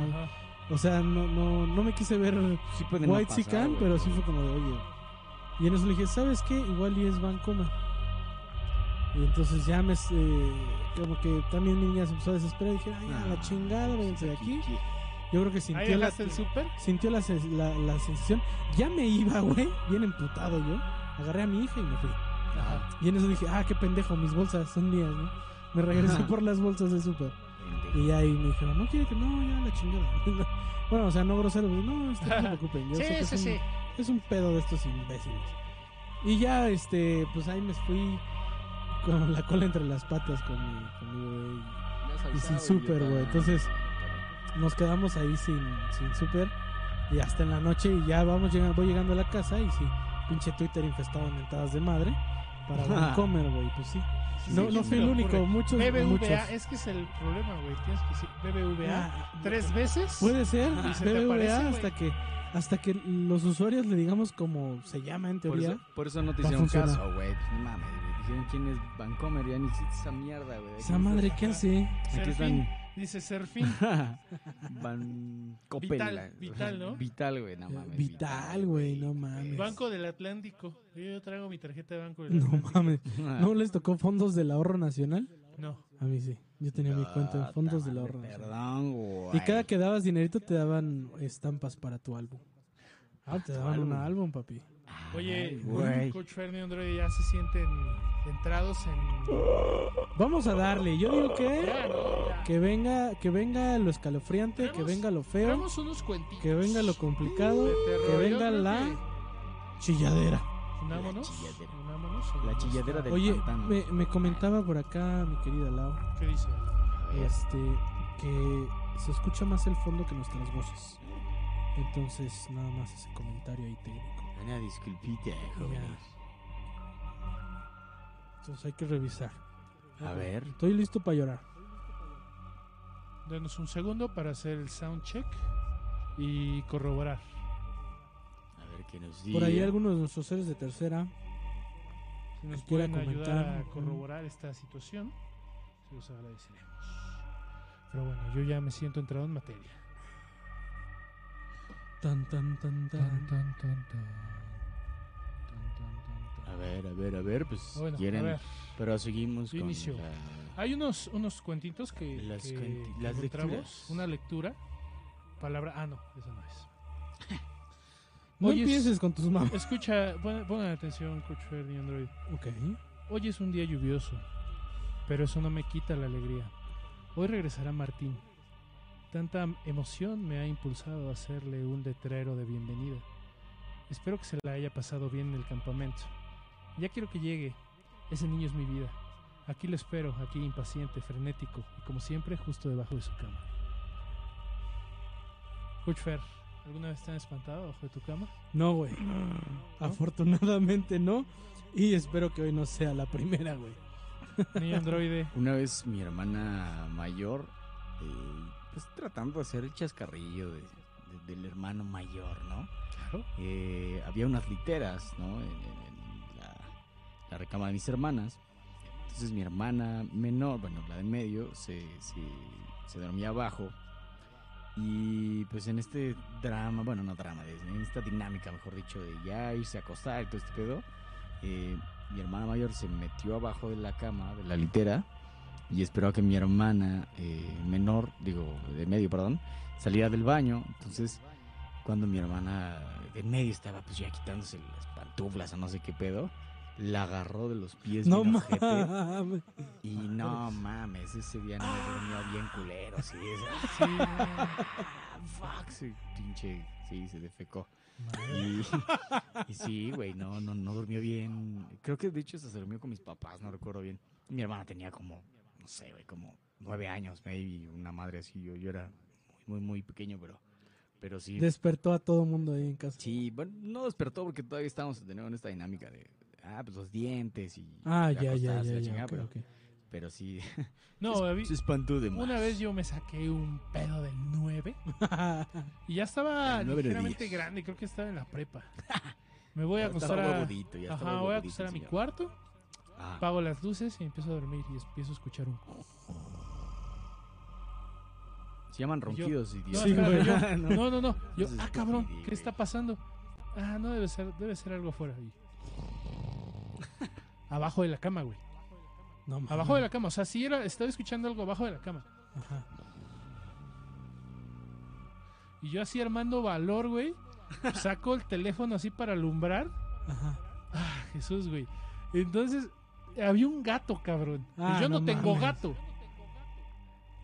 Ajá. O sea, no, no, no me quise ver Sí White pasar, Sican, pero sí fue como de, oye. Y en eso le dije, ¿sabes qué? Igual y es Vancouver. Y entonces ya me. eh, como que también mi niña se empezó a desesperar. Y dije, ay, a la Ah, chingada, váyanse de aquí. Yo creo que ¿Ahí sintió la, el súper? sintió la, la, la sensación. Ya me iba, güey, bien emputado yo. Agarré a mi hija y me fui. Ajá. Y en eso dije, ah, qué pendejo, mis bolsas son mías, ¿no? Me regresé por las bolsas de súper. Y ahí me dijeron, no quiere que no, ya la chingada. <laughs> bueno, o sea, no grosero, pues, no, no se <laughs> preocupen. Yo sé que es, un, es un pedo de estos imbéciles. Y ya, este, pues ahí me fui con la cola entre las patas con mi, con mi bebé. Y sin súper, güey, entonces- Nos quedamos ahí sin, sin súper. Y hasta en la noche, y ya vamos llegando, voy llegando a la casa y sí, pinche Twitter infestado de mentadas de madre. Para Vancomer, <laughs> güey, pues sí. No, Sí, no sí fui me el único, ocurre. muchos, BBVA, muchos. es que es el problema, güey. Tienes que decir BBVA Ah, tres veces. Puede ser, Y se BBVA aparece, hasta que hasta que los usuarios le digamos como se llama en Por teoría. eso, por eso no te hicieron caso, güey. Pues no mames, güey. Dijeron quién es Vancomer, ya ni existe esa mierda, güey. Esa madre, ¿qué hace? Aquí están. Dice Serfín. <laughs> Van Coppel, Vital, Vital, ¿no? Vital, güey, no mames. Vital, güey, no mames. Banco del Atlántico. Yo traigo mi tarjeta de Banco del No Atlántico. mames. ¿No les tocó fondos del ahorro nacional? No. A mí sí. Yo tenía mi cuenta en Ah, fondos del ahorro nacional. Perdón, güey. Y cada que dabas dinerito te daban estampas para tu álbum. Ah, te daban un álbum, papi. Oye, Ay. Coach Fernie Android ya se sienten entrados en. Vamos a darle. Yo digo que Ya, ¿no? Ya. que venga que venga lo escalofriante, que venga lo feo, unos cuentitos. que venga lo complicado, terror. que venga la que chilladera. Unámonos. La chilladera. unámonos La nuestra- chilladera del Oye, me, me comentaba por acá mi querida Lau, ¿Qué dice? Este, que se escucha más el fondo que nuestras voces. Entonces, nada más ese comentario ahí técnico. Una disculpita, jóvenes. Entonces hay que revisar. A ver. Estoy listo para llorar. Denos un segundo para hacer el sound check y corroborar. A ver qué nos dice. Por ahí algunos de nuestros seres de tercera. Si nos pueden ayudar comentar. a corroborar esta situación, se los agradeceremos. Pero bueno, yo ya me siento entrado en materia. Tan, tan, tan, tan. Tan, tan, tan, tan. Tan, tan, tan, tan. A ver, a ver, a ver, pues Bueno, quieren. ver, Pero seguimos con inicio. la- hay unos, unos cuentitos que, Las que- cuenti- que las encontramos. lecturas. Una lectura. Palabra. Ah, no, eso no es. No Hoy es- empieces con tus mamás. Escucha, pon- pongan atención, Coach Fer y Android. Ok. Hoy es un día lluvioso, pero eso no me quita la alegría. Hoy regresará Martín. Tanta emoción me ha impulsado a hacerle un letrero de bienvenida. Espero que se la haya pasado bien en el campamento. Ya quiero que llegue. Ese niño es mi vida. Aquí lo espero, aquí impaciente, frenético y como siempre justo debajo de su cama. Coach Fer, ¿alguna vez te han espantado bajo de tu cama? No, güey. Afortunadamente no. Y espero que hoy no sea la primera, güey. Niño androide. Una vez mi hermana mayor, eh, pues tratando de hacer el chascarrillo de- de- del hermano mayor, ¿no? Claro. Eh, había unas literas, ¿no? En, en- en la, la recámara de mis hermanas. Entonces mi hermana menor, bueno, la de en medio, se, se, se dormía abajo. Y pues en este drama, bueno, no drama, en esta dinámica, mejor dicho, de ya irse a acostar y todo este pedo, eh, mi hermana mayor se metió abajo de la cama, de la litera, y esperó a que mi hermana eh, menor, digo, de medio, perdón, saliera del baño. Entonces, cuando mi hermana de medio estaba pues ya quitándose las pantuflas o no sé qué pedo, la agarró de los pies No bien mames. y no mames, ese día no me durmió bien culero, así es. <laughs> Sí, Fuck, sí, pinche, sí, se defecó. Y, y sí, güey, no, no, no durmió bien. Creo que de hecho hasta se durmió con mis papás, no recuerdo bien. Mi hermana tenía como, no sé, güey, como nueve años, maybe, una madre así. Yo, yo era muy, muy, muy pequeño, pero, pero sí. Despertó a todo mundo ahí en casa. Sí, bueno, no despertó porque todavía nuevo en esta dinámica de, ah, pues los dientes y. Ah, ya, ya, ya, ya. pero, pero sí. <laughs> No, se, espantó de. Una vez yo me saqué un pedo de nueve <laughs> y ya estaba ligeramente grande, creo que estaba en la prepa. Me voy a acostar a, Ajá, voy a acostar a mi cuarto, Ah, apago las luces y empiezo a dormir y empiezo a escuchar un Se llaman ronquidos, No, idiota. Sí, espérate, güey. <laughs> yo- No. no, no, no. Yo, ah, cabrón, ¿qué está pasando? Ah, no debe ser, debe ser algo afuera. Y- <laughs> Abajo de la cama, güey. No. Abajo de la cama. O sea, sí era, estaba escuchando algo abajo de la cama. Ajá. Y yo así armando valor, güey. Saco el teléfono así para alumbrar. Ajá. Ah, Jesús, güey. Entonces, había un gato, cabrón. Ah, y yo no, no tengo mames. gato.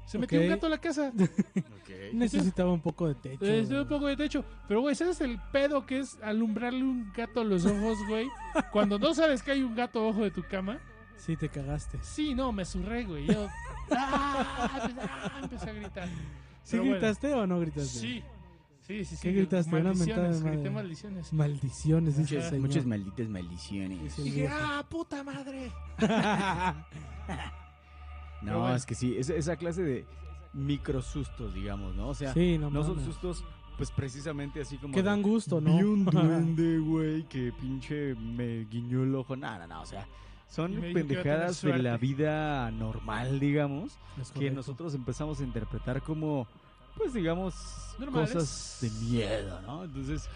Se metió un gato a la casa. <laughs> Necesitaba un poco de techo. Estuve un poco de techo. Pero, güey, ¿sabes el pedo que es alumbrarle un gato a los ojos, güey? <laughs> Cuando no sabes que hay un gato abajo de tu cama. Sí, te cagaste. Sí, no, me surré, güey. Yo <laughs> ¡ah! ¡ah! empecé a gritar. ¿Sí bueno, gritaste o no gritaste? Sí. Sí, sí, sí. ¿Qué gritaste? Una mentada de Maldiciones, grité maldiciones. Maldiciones, dice el Muchas, señor. muchas malditas maldiciones. Sí. Dije, ¡ah, puta madre! <laughs> No, bueno. es que sí, esa, esa clase de micro sustos, digamos, ¿no? O sea, sí, no, no son sustos, pues precisamente así como. Que dan gusto, ¿no? Vi un <laughs> duende, güey, que pinche me guiñó el ojo. No, no, no, o sea, son pendejadas de la vida normal, digamos, Es que nosotros empezamos a interpretar como, pues digamos, Normales. cosas de miedo, ¿no? Entonces,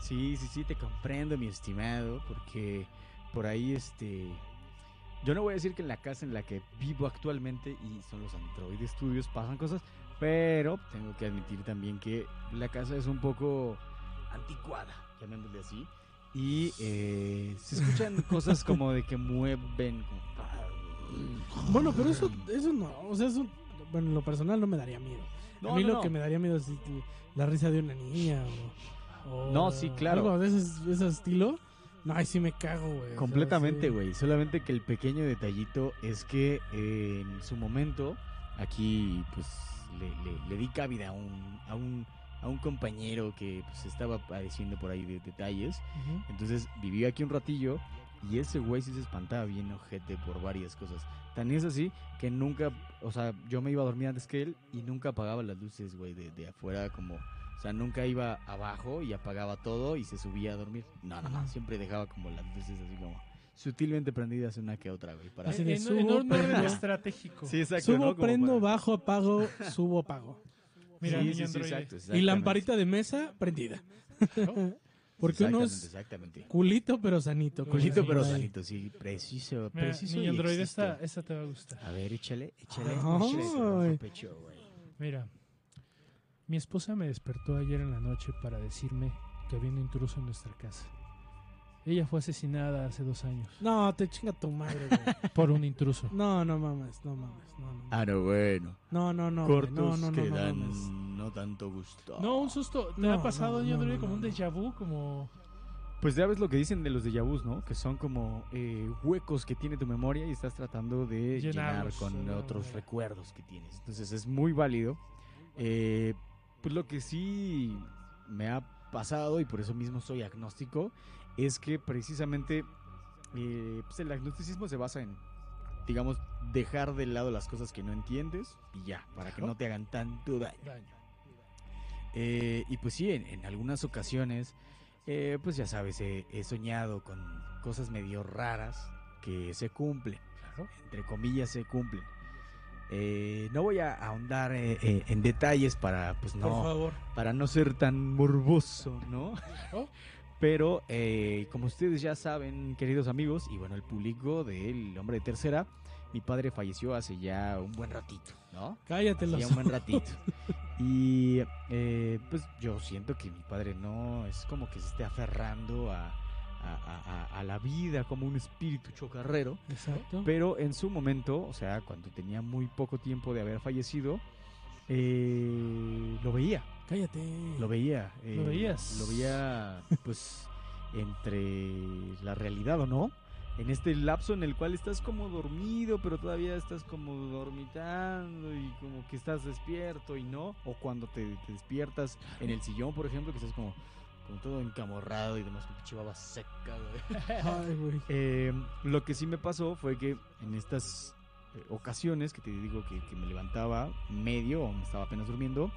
sí, sí, sí, te comprendo, mi estimado, porque por ahí, este... Yo no voy a decir que en la casa en la que vivo actualmente, y son los Android Studios, pasan cosas, pero tengo que admitir también que la casa es un poco anticuada, llamémosle así. Y eh, se escuchan <laughs> cosas como de que mueven. como- Bueno, pero eso, eso no. O sea, eso, bueno, en lo personal no me daría miedo. No, a mí no, lo no. que me daría miedo es la risa de una niña o. o No, sí, claro. Algo de ese, ese estilo. No, ahí sí me cago, güey. Completamente, sí. güey. Solamente que el pequeño detallito es que eh, en su momento, aquí, pues, le, le- le di cabida a un, a un, a un compañero que pues, estaba padeciendo por ahí de detalles. Entonces vivió aquí un ratillo y ese güey sí se espantaba bien ojete por varias cosas. Tan es así que nunca, o sea, yo me iba a dormir antes que él y nunca apagaba las luces, güey, de, de afuera como... O sea, nunca iba abajo y apagaba todo y se subía a dormir. No, no, no. Siempre dejaba como las luces así como sutilmente prendidas una que otra, güey. Para... Así de en, subo, en orden prendo. estratégico. Sí, exacto. Subo, ¿no? Prendo, para- bajo, apago, subo, apago. <laughs> Mira, sí, niño sí, sí, androide. exacto, Y lamparita de mesa prendida. ¿no? Porque uno Exactamente, es Exactamente. culito pero sanito. Culito pero ahí. sanito, sí. Preciso, Mira, preciso niño existe. esta, esta te va a gustar. A ver, échale, échale. Pecho. Mira, mi esposa me despertó ayer en la noche para decirme que había un intruso en nuestra casa. Ella fue asesinada hace dos años No, te chinga tu madre, güey. <laughs> por un intruso. No, no mames, no mames, no, no. Ah, no, bueno. No, no, no. Cortos no, no, no, que no dan mames. No tanto gusto. No, un susto. ¿Te No, ha pasado, no, niño no, como no, un déjà vu? Como... Pues ya ves lo que dicen de los déjà vus, ¿no? Que son como eh, huecos que tiene tu memoria y estás tratando de llenar con ¿no? otros recuerdos que tienes. Entonces es muy válido. Eh, pues lo que sí me ha pasado y por eso mismo soy agnóstico es que precisamente eh, pues el agnosticismo se basa en, digamos, dejar de lado las cosas que no entiendes y ya, para que no te hagan tanto daño. Daño. Eh, y pues sí, en, en algunas ocasiones, eh, pues ya sabes, he, he soñado con cosas medio raras que se cumplen, Claro. entre comillas se cumplen. Eh, no voy a ahondar eh, eh, en detalles para, pues Por no, favor. para no ser tan morboso, ¿no? <laughs> Pero eh, como ustedes ya saben, queridos amigos, y bueno, el público del hombre de tercera, mi padre falleció hace ya un buen ratito, ¿no? Cállate Hacía los un buen ratito. <laughs> Y eh, pues yo siento que mi padre no es como que se esté aferrando a, a- a- a- a la vida como un espíritu chocarrero. Exacto. Pero en su momento, o sea, cuando tenía muy poco tiempo de haber fallecido, eh, lo veía. Cállate. Lo veía. eh, ¿Lo veías? Lo veía, pues, <laughs> entre la realidad o no. En este lapso en el cual estás como dormido, pero todavía estás como dormitando y como que estás despierto y no. O cuando te, te despiertas en el sillón, por ejemplo, que estás como, como todo encamorrado y demás, con pinche baba seca, güey. <laughs> Ay, güey. Eh, lo que sí me pasó fue que en estas eh, ocasiones que te digo que, que me levantaba medio o me estaba apenas durmiendo,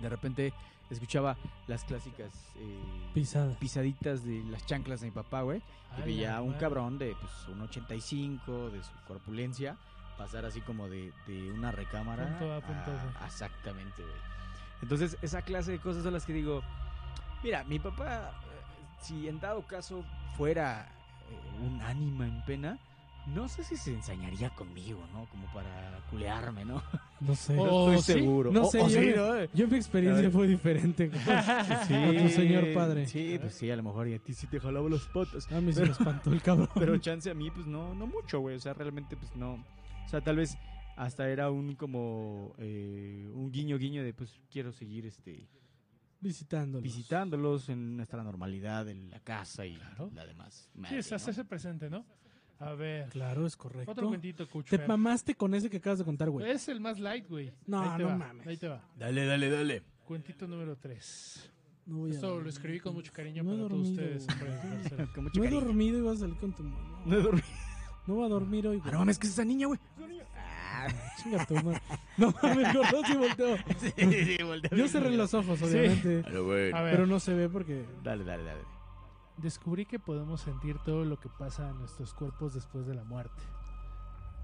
de repente escuchaba las clásicas eh, Pisada. pisaditas de las chanclas de mi papá, güey. Y veía a un cabrón de pues un 85, de su corpulencia, pasar así como de, de una recámara. Punto A, punto a- Exactamente, güey. Entonces, esa clase de cosas son las que digo, mira, mi papá, eh, si en dado caso fuera eh, un ánima en pena, no sé si se ensañaría conmigo, ¿no? Como para culearme, ¿no? <laughs> No sé. Oh, no estoy ¿sí? seguro. No sé, o yo, sí, ¿no? yo mi experiencia fue diferente <laughs> con, con tu señor padre. Sí, pues sí, a lo mejor y a ti sí te jalaba las patas. A mí se me espantó el <laughs> cabrón. Pero chance a mí, pues no, no mucho, güey. O sea, realmente, pues no. O sea, tal vez hasta era un como eh, un guiño guiño de pues quiero seguir este visitándolos. visitándolos en nuestra normalidad en la casa y Claro. la demás. Sí, hacerse presente, ¿no? A ver. Claro, es correcto. Otro cuentito, Coach Te mamaste con ese que acabas de contar, güey. Es el más light, güey. No, Ahí te no va, mames. Ahí te va. Dale, dale, dale. Cuentito número 3. No voy a Esto lo escribí con mucho cariño No he para todos dormido, ustedes. güey. hombre, Marcelo. Con mucho No he cariño. dormido y vas a salir con tu mamá. No he dormido. No voy a dormir hoy, Ah, güey. no mames, que es esa niña, güey. <laughs> Chinga tu madre. No mames, <laughs> gordo, sí volteo. Sí, sí, voltea. Yo cerré los ojos, obviamente. A ver, Pero no se ve porque. Dale, dale, dale. Descubrí que podemos sentir todo lo que pasa en nuestros cuerpos después de la muerte.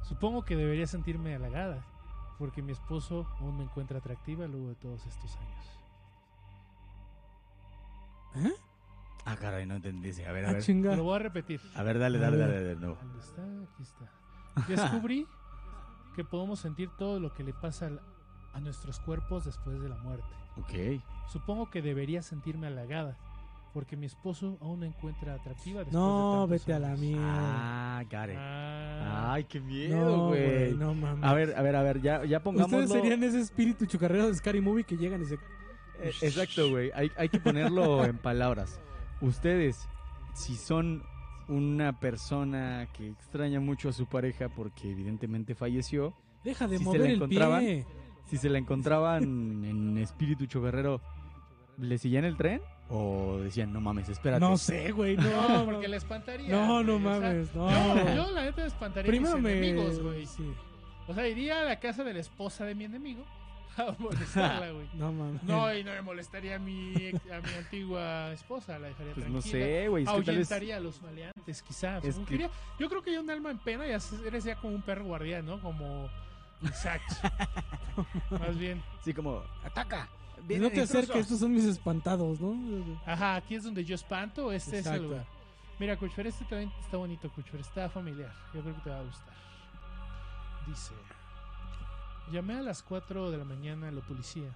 Supongo que debería sentirme halagada, porque mi esposo aún me encuentra atractiva luego de todos estos años. ¿Eh? Ah, caray, no entendí. A ver, a Ah, ver. chinga. Lo voy a repetir. A ver, dale, dale, dale, de nuevo. ¿Dónde está? Aquí está. Descubrí <laughs> que podemos sentir todo lo que le pasa a nuestros cuerpos después de la muerte. Ok. Supongo que debería sentirme halagada, porque mi esposo aún me encuentra atractiva después No, de vete a la mierda. Ah, it. Ah, Ay, qué miedo, güey, no mames. A ver, a ver, a ver, ya, ya pongámoslo. Ustedes serían ese espíritu chucarrero de Scary Movie que llegan y se. Eh, Exacto, güey. Hay, hay que ponerlo <laughs> en palabras. Ustedes, si son una persona que extraña mucho a su pareja porque evidentemente falleció, Deja de Si se mover la el encontraban, pie. si se la encontraban en espíritu chocarrero, ¿le seguían el tren? ¿O decían, no mames, espérate? No sé, güey. No, No, porque le espantaría. No, no güey, o sea, mames, no. Yo, yo, la neta, me espantaría Primero a mis me. enemigos, güey. Sí. O sea, iría a la casa de la esposa de mi enemigo <laughs> a molestarla, güey. <laughs> No mames. No, y no me molestaría a mi, a mi antigua esposa, la dejaría Pues tranquila. no sé, güey. Ahuyentaría a los maleantes, quizás. Es que- Yo creo que ya un alma en pena ya se- eres ya como un perro guardián, ¿no? Como Isaac. <laughs> Más bien. Sí, como, ataca. No te acerques, intrusos". estos son mis espantados, ¿no? Ajá, aquí es donde yo espanto, este es el lugar. Mira, Cuchfer, este también está bonito, Cuchfer, está familiar. Yo creo que te va a gustar. Dice: Llamé a las 4 de la mañana a la policía,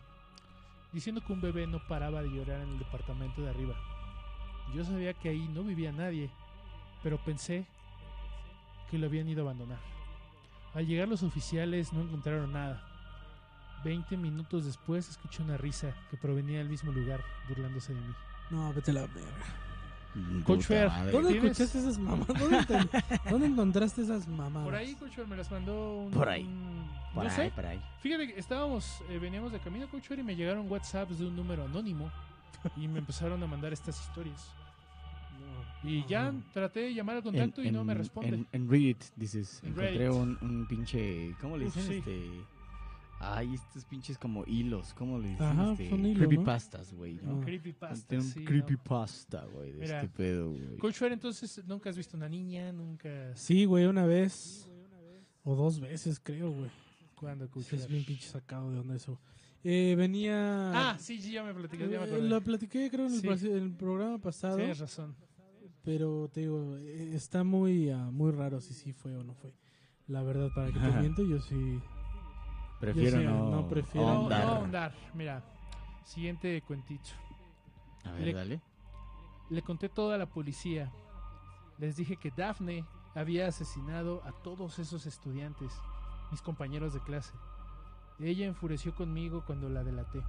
diciendo que un bebé no paraba de llorar en el departamento de arriba. Yo sabía que ahí no vivía nadie, pero pensé que lo habían ido a abandonar. Al llegar los oficiales no encontraron nada. Veinte minutos después escuché una risa que provenía del mismo lugar, burlándose de mí. No, vete a la verga. Mm, Coach Fer. ¿Dónde ¿Tienes? escuchaste esas mamadas? ¿Dónde, te- <laughs> dónde encontraste esas mamadas? Por ahí, Coach Fer, me las mandó un... Por ahí. un- Por no ahí, sé. por ahí. Fíjate que estábamos, eh, veníamos de camino, Coach Fer, y me llegaron WhatsApps de un número anónimo y me empezaron a mandar estas historias. No. Y ya traté de llamar al contacto y no me responde. En, en Reddit, dices, En encontré Reddit. un, un pinche, ¿cómo le Uf, dicen? sí. Este, ay, estos pinches como hilos, ¿cómo le dicen? Ajá, este, son hilos, creepypastas, güey, ¿no? Ah. Creepypasta, Tiene un sí, ¿no? creepypasta, güey, de Mira, este pedo, güey. Fer, entonces, ¿nunca has visto una niña? ¿Nunca...? Sí, güey, una vez. O dos veces, creo, güey. ¿Cuándo, Coach Es Fer? bien pinche sacado de onda eso. Eh, venía. Ah, sí, sí, ya me platicaste, ya me Eh, acordé. Lo platiqué, creo, en el, Sí. programa pasado. Tienes razón. Pero te digo, eh, está muy, ah, muy raro si sí fue o no fue. La verdad, para que te miento, yo sí. Prefiero sí, no, no prefiero- No, ahondar. no ahondar. Mira, siguiente cuentito. A ver, Le- dale. Le conté todo a la policía. Les dije que Daphne había asesinado a todos esos estudiantes, mis compañeros de clase. Ella enfureció conmigo cuando la delaté.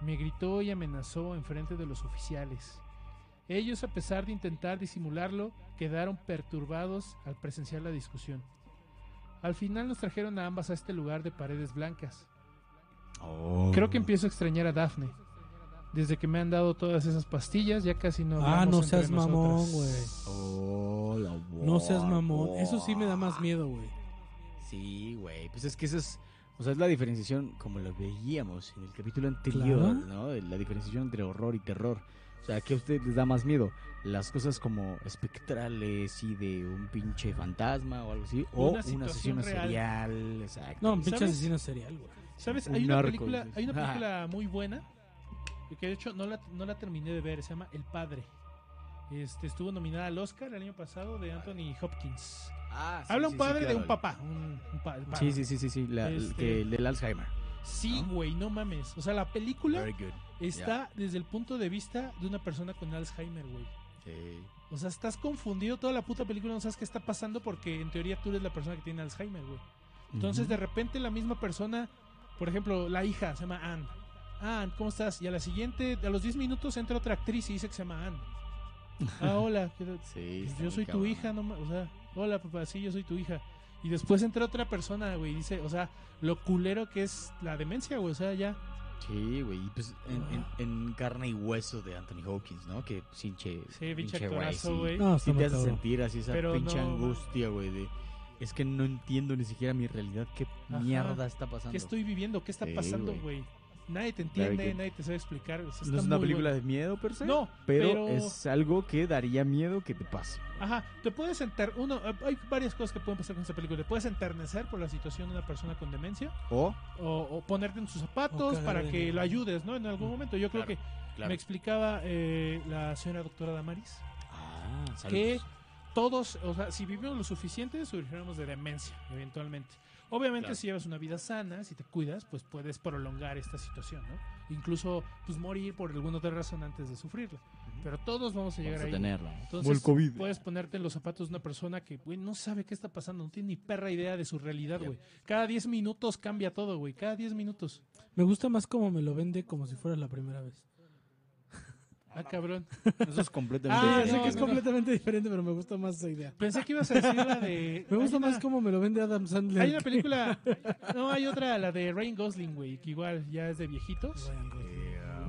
Me gritó y amenazó en frente de los oficiales. Ellos, a pesar de intentar disimularlo, quedaron perturbados al presenciar la discusión. Al final nos trajeron a ambas a este lugar de paredes blancas. Oh. Creo que empiezo a extrañar a Daphne. Desde que me han dado todas esas pastillas, ya casi no ah, no seas entre mamón, güey. Oh, la No seas mamón. Eso sí me da más miedo, güey. Sí, güey. Pues es que eso es. O sea, es la diferenciación, como lo veíamos en el capítulo anterior, Claro. ¿no? La diferenciación entre horror y terror. O sea, ¿qué a usted les da más miedo? Las cosas como espectrales y de un pinche fantasma o algo así. O Una un asesino real. serial. Exacto. No, un pinche ¿Sabes? asesino serial, güey. ¿Sabes? Un Hay una, narco, película, hay una Ah. <laughs> película muy buena que de hecho no la, no la terminé de ver. Se llama El Padre. Este, estuvo nominada al Oscar el año pasado de Anthony Hopkins. Ah, sí, Habla un sí, padre de claro. un papá. Un, un pa- padre. Sí, sí, sí, sí, sí. La, Este- que, el del Alzheimer. Sí, ¿No? güey, no mames. O sea, la película Está desde el punto de vista de una persona con Alzheimer, güey. Sí. O sea, estás confundido toda la puta película, no sabes qué está pasando porque en teoría tú eres la persona que tiene Alzheimer, güey. Entonces, de repente la misma persona, por ejemplo, la hija se llama Anne. Anne, ¿cómo estás? Y a la siguiente, a los 10 minutos entra otra actriz y dice que se llama Anne. <laughs> Ah, hola. Sí, Pues yo soy tu hija, no o sea, hola papá, sí, yo soy tu hija. Y después entra otra persona, güey, y dice, o sea, lo culero que es la demencia, güey, o sea, ya. Sí, güey. y Pues en, en- en carne y hueso de Anthony Hopkins, ¿no? Que pinche. Sí, pinche güey, sí. güey. No, Sí te hace sentir así esa Pero pinche no, angustia, güey. De, es que no entiendo ni siquiera mi realidad. ¿Qué Ajá. mierda está pasando? ¿Qué estoy viviendo? ¿Qué está Sí, pasando, güey. Nadie te entiende, nadie te sabe explicar. o sea, no es una película bueno. de miedo per se. No, pero, pero- es algo que daría miedo que te pase. Ajá, te puedes enter... Uno, eh, hay varias cosas que pueden pasar con esta película. Te puedes enternecer por la situación de una persona con demencia O, o, o ponerte en sus zapatos para que lo ayudes, ¿no? En algún momento. Yo creo Claro, que me explicaba eh, la señora doctora Damaris Ah, que saludos. todos, o sea, si vivimos lo suficiente, sufriremos de demencia, eventualmente. Obviamente, Claro. si llevas una vida sana, si te cuidas, pues puedes prolongar esta situación, ¿no? Incluso, pues morir por alguna otra razón antes de sufrirla. Pero todos vamos a llegar Vamos a ahí. tenerla. Entonces, COVID. puedes ponerte en los zapatos de una persona que, güey, no sabe qué está pasando, no tiene ni perra idea de su realidad, güey. Cada 10 minutos cambia todo, güey. Cada 10 minutos. Me gusta más como me lo vende como si fuera la primera vez. Ah, cabrón. Eso es completamente Ah, no, sé que es no. completamente diferente, pero me gusta más esa idea. Pensé que ibas a decir la de. <laughs> Me gusta más como me lo vende Adam Sandler. Hay una película. No, hay otra, la de Ryan Gosling, güey, que igual ya es de viejitos. Ryan Gosling.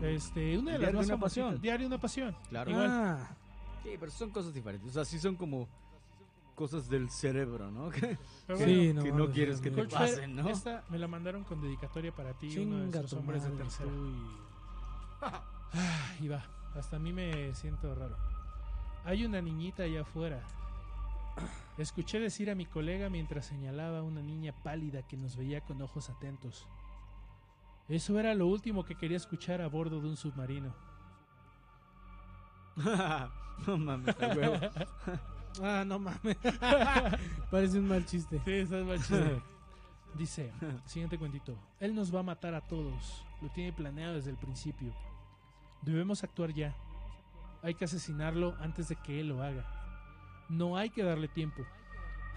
Este, una de las Diario más una pasión. Diario de una pasión. Claro. Igual. Ah, Sí, pero son cosas diferentes. O sea, sí son como cosas del cerebro, ¿no? <laughs> Que, Sí, no que no quieres que te pasen, ¿no? Esta me la mandaron con dedicatoria para ti, uno de chinga tu hombres de tercera. y- Ah, y va. Hasta a mí me siento raro. Hay una niñita allá afuera. Escuché decir a mi colega mientras señalaba a una niña pálida que nos veía con ojos atentos. Eso era lo último que quería escuchar a bordo de un submarino. <laughs> no mames, huevo. <laughs> Ah, no mames. <laughs> Parece un mal chiste. Sí, estás mal chiste. Dice, siguiente cuentito. Él nos va a matar a todos. Lo tiene planeado desde el principio. Debemos actuar ya. Hay que asesinarlo antes de que él lo haga. No hay que darle tiempo.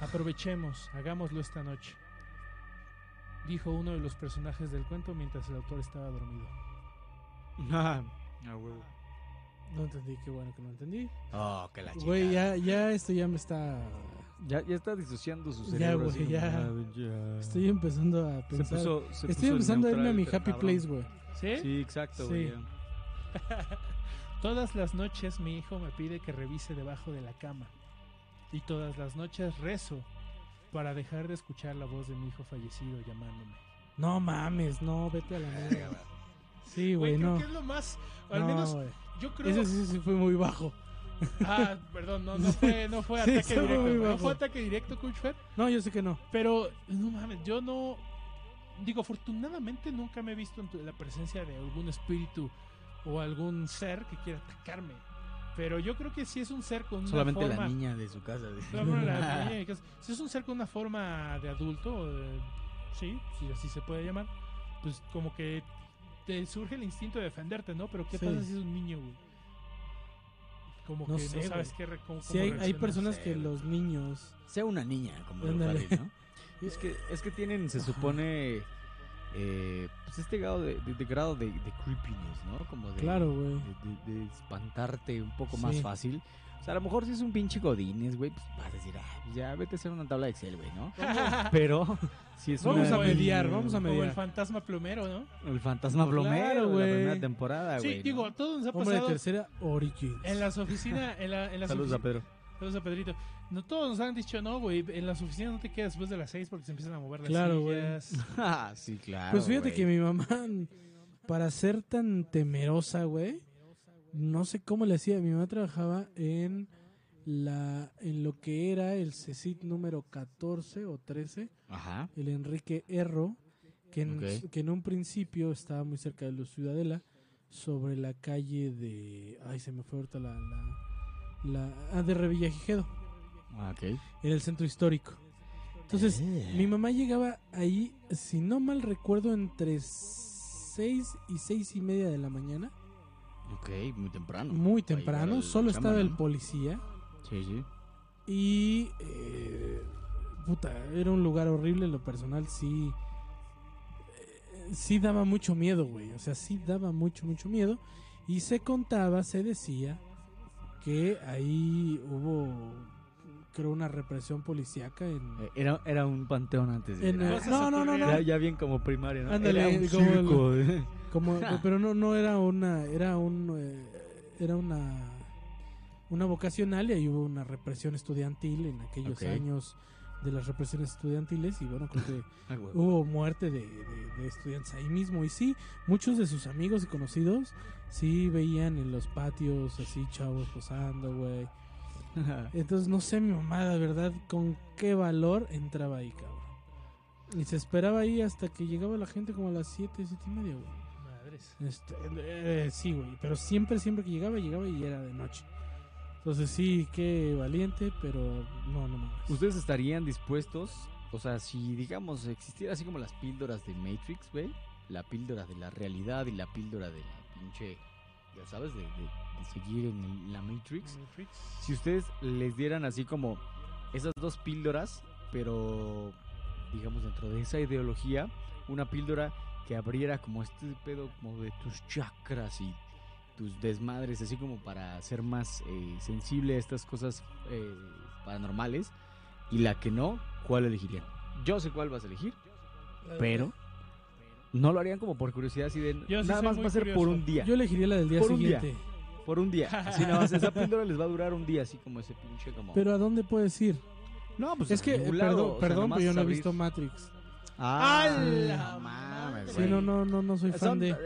Aprovechemos, hagámoslo esta noche. Dijo uno de los personajes del cuento mientras el autor estaba dormido. <laughs> Ah, a huevo. No entendí, qué bueno que no entendí. Oh, que la chica. Güey, ya, ya esto ya me está... Ya, ya está disociando su Ya, cerebro. güey, así como, ya. ah, ya. Estoy empezando a Se pensar... puso, se Estoy puso empezando a irme a mi happy cabrón. place, güey. ¿Sí? Sí, exacto, Sí. <laughs> Todas las noches mi hijo me pide que revise debajo de la cama. Y todas las noches rezo para dejar de escuchar la voz de mi hijo fallecido llamándome. No mames, no, vete a la mierda. <laughs> Sí, güey, creo no. que es lo más. Al No, menos yo creo. Ese sí, sí fue muy bajo. <laughs> Ah, perdón, no, no fue, no fue Sí, ataque directo. No fue ataque directo, Coach Fer. No, yo sé que no. Pero, no mames, yo no. Digo, afortunadamente nunca me he visto en tu- la presencia de algún espíritu o algún ser que quiera atacarme. Pero yo creo que si es un ser con una Solamente forma. la niña de su casa. ejemplo, la <laughs> niña de casa, Si es un ser con una forma de adulto, eh, sí, si así se puede llamar, pues como que te surge el instinto de defenderte, ¿no? Pero ¿qué Sí. pasa si es un niño, güey? Como No que sé, no sabes güey. qué re- cómo, Sí, cómo hay, hay personas sé, que los niños... Sea una niña, como lo ¿no? <laughs> Es que, es que tienen, se supone, eh, pues este grado de, de- de grado de, de creepiness, ¿no? Como de, Claro, güey. de, de- de espantarte un poco más Sí. fácil. O sea, a lo mejor si es un pinche godines, güey, pues vas a decir, ah, pues ya vete a hacer una tabla de Excel, güey, ¿no? Pero <laughs> si es Vamos una a mediar, vamos a Como el mediar. fantasma plomero, ¿no? El fantasma plomero Claro, de la güey. primera temporada, sí, güey. ¿no? digo, todo nos ha Hombre de pasado tercera, Origins. en las oficinas, en, la, en las Saludos a Pedro. Saludos a Pedrito. No todos nos han dicho, no, güey, en las oficinas no te quedas después de las 6 porque se empiezan a mover las Claro, güey. sillas. <laughs> Ah, sí, claro. Pues fíjate güey. que mi mamá, para ser tan temerosa, güey, no sé cómo le hacía. Mi mamá trabajaba en la en lo que era el CECIT número 14 o 13, Ajá. el Enrique Erro, que en, que en un principio estaba muy cerca de la Ciudadela, sobre la calle de... Ay, se me fue ahorita la... la, la ah, de Revillagigedo, Ah, en el centro histórico. Entonces, Eh. mi mamá llegaba ahí, si no mal recuerdo, entre 6 y seis y media de la mañana. Ok, muy temprano. Muy temprano, solo estaba el policía. Sí, sí. Y. eh, puta, era un lugar horrible. Lo personal, sí. eh, sí daba mucho miedo, güey. O sea, sí daba mucho, mucho miedo. Y se contaba, se decía, que ahí hubo. Creo una represión policíaca en. Eh, Era, era un panteón antes de en, era- no, no, no, no. ya, ya bien como primaria, ¿no? Ándale, era un como circo. <laughs> Como, pero no, no era una, era un, eh, era una, una vocacional y ahí hubo una represión estudiantil en aquellos años de las represiones estudiantiles y bueno, creo que <laughs> Ah, hubo muerte de, de- de estudiantes ahí mismo y sí, muchos de sus amigos y conocidos sí veían en los patios así chavos posando, güey. Entonces no sé mi mamá, la verdad, con qué valor entraba ahí, cabrón. Y se esperaba ahí hasta que llegaba la gente como a las 7, 7 y media, güey. Madres. Este, eh, sí, güey. Pero siempre, siempre que llegaba, llegaba y era de noche. Entonces sí, qué valiente, pero no, no mames. ¿Ustedes estarían dispuestos? O sea, si digamos existiera así como las píldoras de Matrix, güey, la píldora de la realidad y la píldora de la pinche, ya sabes, de, de- de seguir en el- la Matrix. Matrix. Si ustedes les dieran así como esas dos píldoras, pero digamos dentro de esa ideología, una píldora que abriera como este pedo como de tus chakras y tus desmadres, así como para ser más eh, sensible a estas cosas eh, paranormales, y la que no, ¿cuál elegirían? Yo sé cuál vas a elegir, pero no lo harían como por curiosidad, así de Yo sí nada soy más muy va a ser por curioso. un día. Yo elegiría la del día Por un día. siguiente. Por un día. Así nada más, esa píldora les va a durar un día, así como ese pinche como... Pero ¿a dónde puedes ir? no, pues es a que, ningún eh, lado, perdón, o sea, perdón, nomás pero yo no he abrir- visto Matrix. Ah, ¡A la no mames, Sí, güey. no, no, no, no soy fan Son- de... eh,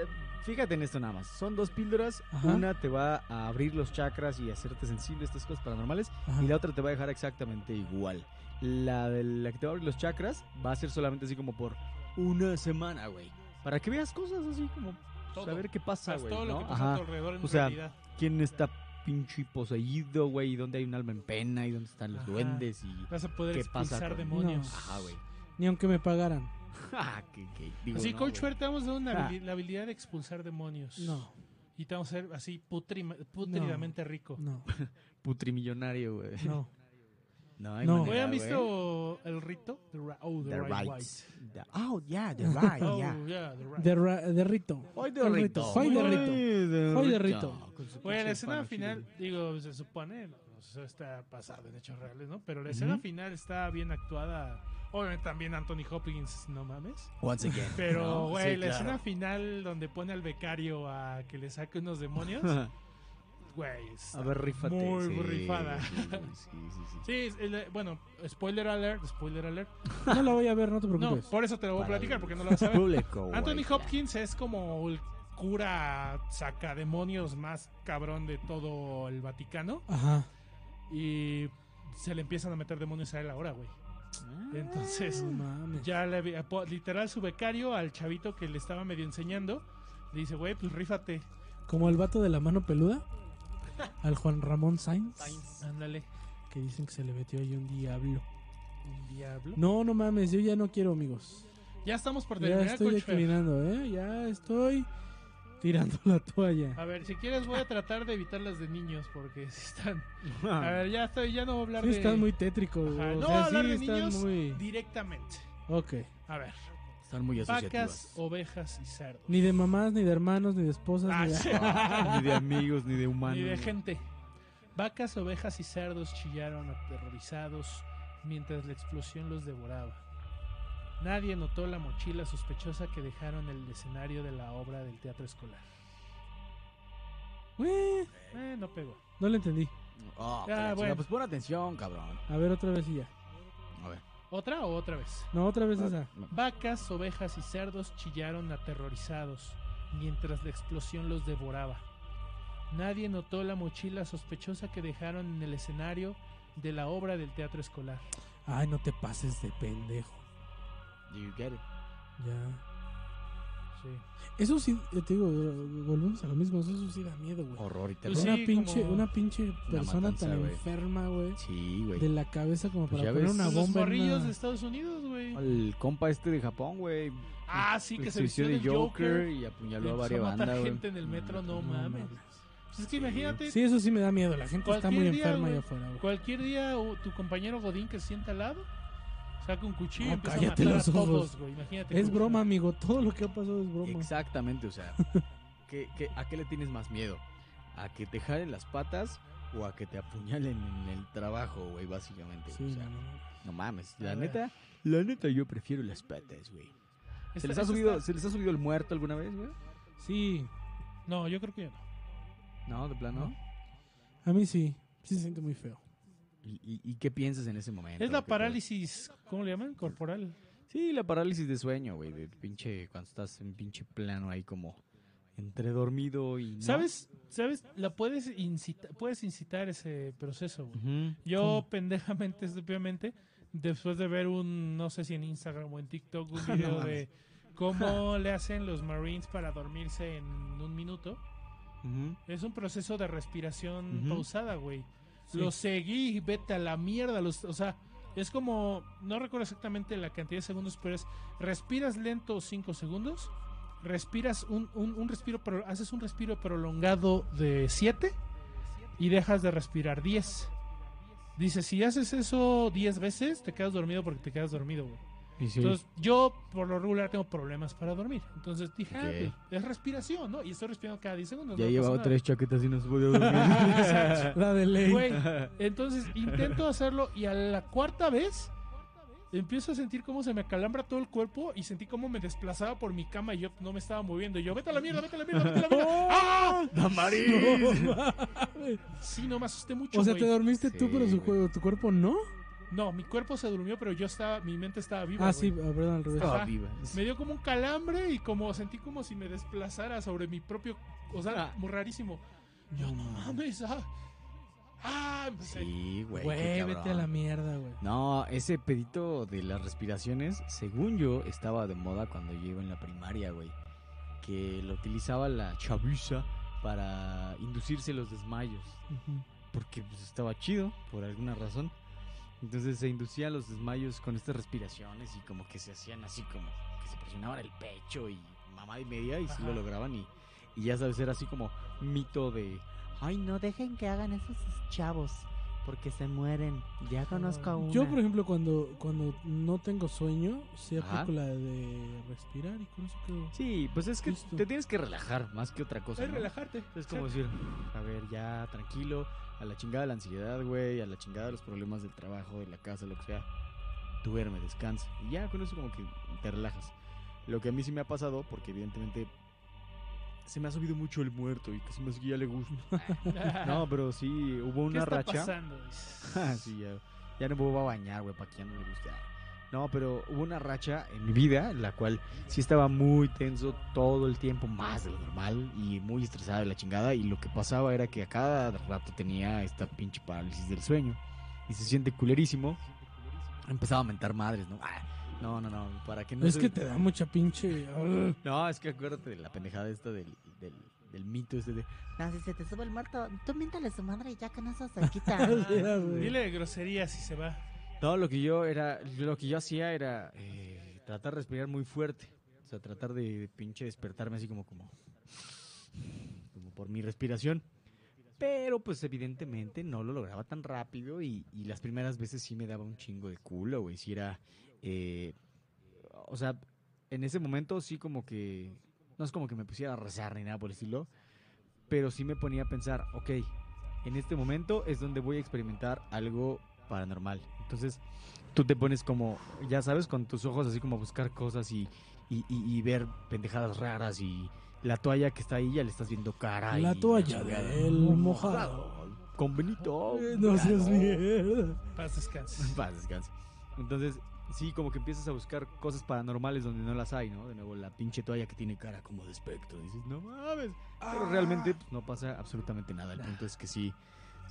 Fíjate en esto nada más. Son dos píldoras. Ajá. Una te va a abrir los chakras y hacerte sensible a estas cosas paranormales. Ajá. Y la otra te va a dejar exactamente igual. La de la que te va a abrir los chakras va a ser solamente así como por una semana, güey. Para que veas cosas así como Todo. saber qué pasa, güey. todo lo que pasa Ajá. a tu alrededor en O sea, realidad. ¿Quién está pinche poseído, güey? ¿Y dónde hay un alma en pena? ¿Y dónde están los Ajá. duendes? Y... Vas a poder ¿qué pasa expulsar con- demonios. No. Ajá, güey. Ni aunque me pagaran. <laughs> Ah, qué- qué- digo, Así, no, Coach güey. Fer, te vamos a dar una Ah. habili- la habilidad de expulsar demonios. No, Y te vamos a hacer así putri- putridamente rico. no, <laughs> Putrimillonario, güey. no. No, hay No. manera, ¿Oye, ¿Han güey. visto el rito? The, oh, the, The Right rights. White. The- oh, yeah, the right, <laughs> Oh, yeah. yeah, the right. De, ra- de rito. Hoy El rito. Hoy de rito. Hoy de rito. Oye, la escena final, digo, se supone, no, no sé si está basada en hechos reales, ¿no? Pero la escena final está bien actuada. Obviamente también Anthony Hopkins, no mames. Once again. Pero, ¿no? güey, Sí, la claro. escena final donde pone al becario a que le saque unos demonios, <laughs> güey, A ver, rifate. muy sí, rifada. Sí, sí, sí. sí. Sí, es- el- bueno, spoiler alert, spoiler alert. <laughs> No la voy a ver, no te No, preocupes. por eso te lo voy a platicar, porque no lo vas a ver. Público, <laughs> Anthony. Hopkins es como el cura sacademonios más cabrón de todo el Vaticano. Ajá. Y se le empiezan a meter demonios a él ahora, güey. Entonces, No mames. ya le, literal su becario al chavito que le estaba medio enseñando, le dice, güey, pues rífate. Como el vato de la mano peluda. Al Juan Ramón Sainz. Ándale. Que dicen que se le metió ahí un diablo. Un diablo. No, no mames, yo ya no quiero amigos. Ya estamos por Ya terminar, estoy Coach Fer. declinando, ¿eh? Ya estoy tirando la toalla. A ver, si quieres voy a tratar de evitar las de niños porque si están... A ver, ya estoy, ya no voy a hablar Sí, de... están muy tétricos. Ajá, o no sea, voy a hablar sí de niños muy... directamente. Ok. A ver, Están muy vacas, ovejas y cerdos. Ni de mamás, ni de hermanos, ni de esposas, Ah, ni de... <laughs> sí. ni de amigos, ni de humanos. Ni de gente. Vacas, ovejas y cerdos chillaron aterrorizados mientras la explosión los devoraba. Nadie notó la mochila sospechosa que dejaron en el escenario de la obra del teatro escolar. Eh, Eh, no pegó. no lo entendí. Oh, Ah, bueno. chingada, Pues pon atención, cabrón. A ver, otra vez y ya. ¿Otra o otra vez? No, otra vez esa. Vacas, ovejas y cerdos chillaron aterrorizados mientras la explosión los devoraba. Nadie notó la mochila sospechosa que dejaron en el escenario de la obra del teatro escolar. Ay, no te pases de pendejo. You get it. Ya. Sí. Eso sí, eh, te digo, eh, volvemos a lo mismo. Eso sí da miedo, güey. Horror y terror. Pues sí, una, pinche, como- una pinche persona matanza, tan güey. enferma, güey. Sí, güey. De la cabeza como Pues para poner ves. una Los bomba en morrillos una- de Estados Unidos, güey. El compa este de Japón, güey. Ah, sí, que se vistió de Joker, Joker. y apuñaló a varias bandas, gente en el metro, no, No mames. mames. Pues es que imagínate, Sí, eso sí me da miedo. La gente está muy día, enferma güey. allá afuera, güey. cualquier día tu compañero Godín que se sienta al lado, saca un cuchillo y No, empieza a cállate matar los a ojos. todos, güey. Imagínate. Es broma, amigo. Todo lo que ha pasado es broma. Exactamente, o sea. <laughs> ¿qué, qué, a qué le tienes más miedo? ¿A que te jalen las patas o a que te apuñalen en el trabajo, güey? Básicamente. Sí, o sea, no, no. no mames. La neta, la neta, yo prefiero las patas, güey. ¿Se les, ha subido, está- ¿Se les ha subido el muerto alguna vez, güey? Sí, No, yo creo que ya no. No, de plano. a mí sí. Sí se siente muy feo. ¿Y, y, y qué piensas en ese momento? Es la parálisis, ¿cómo le llaman? Corporal. Sí, la parálisis de sueño, güey. De pinche, cuando estás en pinche plano ahí como entre dormido y. ¿no? ¿Sabes? ¿Sabes? La puedes incitar, puedes incitar ese proceso, güey. Yo ¿Cómo? pendejamente, <laughs> estúpidamente, después de ver un, no sé si en Instagram o en TikTok, un <laughs> video de cómo le hacen los Marines para dormirse en un minuto. Es un proceso de respiración pausada, güey. Sí. Lo seguí, vete a la mierda. Los, o sea, es como, no recuerdo exactamente la cantidad de segundos, pero es, respiras lento 5 segundos, respiras un, un, un respiro, haces un respiro prolongado de 7 y dejas de respirar 10. Dice, si haces eso 10 veces, te quedas dormido porque te quedas dormido, güey. Sí. Entonces, yo por lo regular tengo problemas para dormir. Entonces dije, ah, pues, es respiración, ¿no? Y estoy respirando cada 10 segundos. ya no llevaba tres chaquetas y no se podía <laughs> dormir. La de ley. Güey, entonces intento hacerlo y a la cuarta vez empiezo a sentir cómo se me acalambra todo el cuerpo y sentí cómo me desplazaba por mi cama y yo no me estaba moviendo. Y yo, vete a la mierda, vete a la mierda, vete a la mierda. <laughs> ¡Ah! ¡Damaris! Sí, no me asusté mucho. O sea, te dormiste tú, Sí, pero su juego, tu cuerpo no. No, mi cuerpo se durmió, pero yo estaba, mi mente estaba viva. Ah, güey. sí, ah, perdón, al revés. Ajá. Ah, viva. Me dio como un calambre y como sentí como si me desplazara sobre mi propio. O sea, Ah. muy rarísimo. Yo, no mames, ah. Ah, empecé- Sí, güey. Güey, vete cabrón. a la mierda, güey. No, ese pedito de las respiraciones, según yo, estaba de moda cuando yo iba en la primaria, güey. Que lo utilizaba la chaviza para inducirse los desmayos. Porque pues, estaba chido, por alguna razón. Entonces se inducían los desmayos con estas respiraciones y como que se hacían así como que se presionaban el pecho y mamá y media y sí lo lograban y, y ya sabes, era así como mito de... Ay, no dejen que hagan esos chavos porque se mueren. Ya conozco a una. Yo, por ejemplo, cuando, cuando no tengo sueño, sí aplico la de respirar y con eso quedo. Sí, pues es que te tienes que relajar más que otra cosa. Es ¿no? relajarte. Es como decir, a ver, ya tranquilo, a la chingada la ansiedad, güey, a la chingada los problemas del trabajo, de la casa, lo que sea. Duerme, descansa. Y ya con eso como que te relajas. Lo que a mí sí me ha pasado, porque evidentemente se me ha subido mucho el muerto y se me ya le gusta. <laughs> No, pero sí, hubo ¿Qué una está racha. pasando? <laughs> Sí, ya, ya no me voy a bañar, güey, para que ya no le guste. No, pero hubo una racha en mi vida en la cual sí estaba muy tenso todo el tiempo, más de lo normal, y muy estresada de la chingada. Y lo que pasaba era que a cada rato tenía esta pinche parálisis del sueño. Y se siente culerísimo. Empezaba a mentar madres, ¿no? Ah, no, no, no, para que no es se- que te da mucha pinche. No, es que acuérdate de la pendejada esta del, del, del mito este de... No, si se te sube el muerto, tú miéntale a su madre y ya con eso se quita. <laughs> Güey. Dile groserías si se va. No, lo que yo era, lo que yo hacía era eh, tratar de respirar muy fuerte. O sea, tratar de, pinche despertarme así como, como, como por mi respiración. Pero pues evidentemente no lo lograba tan rápido y, las primeras veces sí me daba un chingo de culo, güey. Si eh, o sea, en ese momento sí como que, no es como que me pusiera a rezar ni nada por el estilo, pero sí me ponía a pensar, ok, en este momento es donde voy a experimentar algo paranormal. Entonces tú te pones como, ya sabes, con tus ojos así como a buscar cosas y, y, y- y ver pendejadas raras y la toalla que está ahí ya le estás viendo cara. La y toalla del mojado. con Benito. Eh, No seas mierda. Paz descanse. <laughs> Paz, descanse. Entonces, sí, como que empiezas a buscar cosas paranormales donde no las hay, ¿no? De nuevo, la pinche toalla que tiene cara como de espectro. Dices, no mames. Pero realmente pues, no pasa absolutamente nada. El punto es que sí,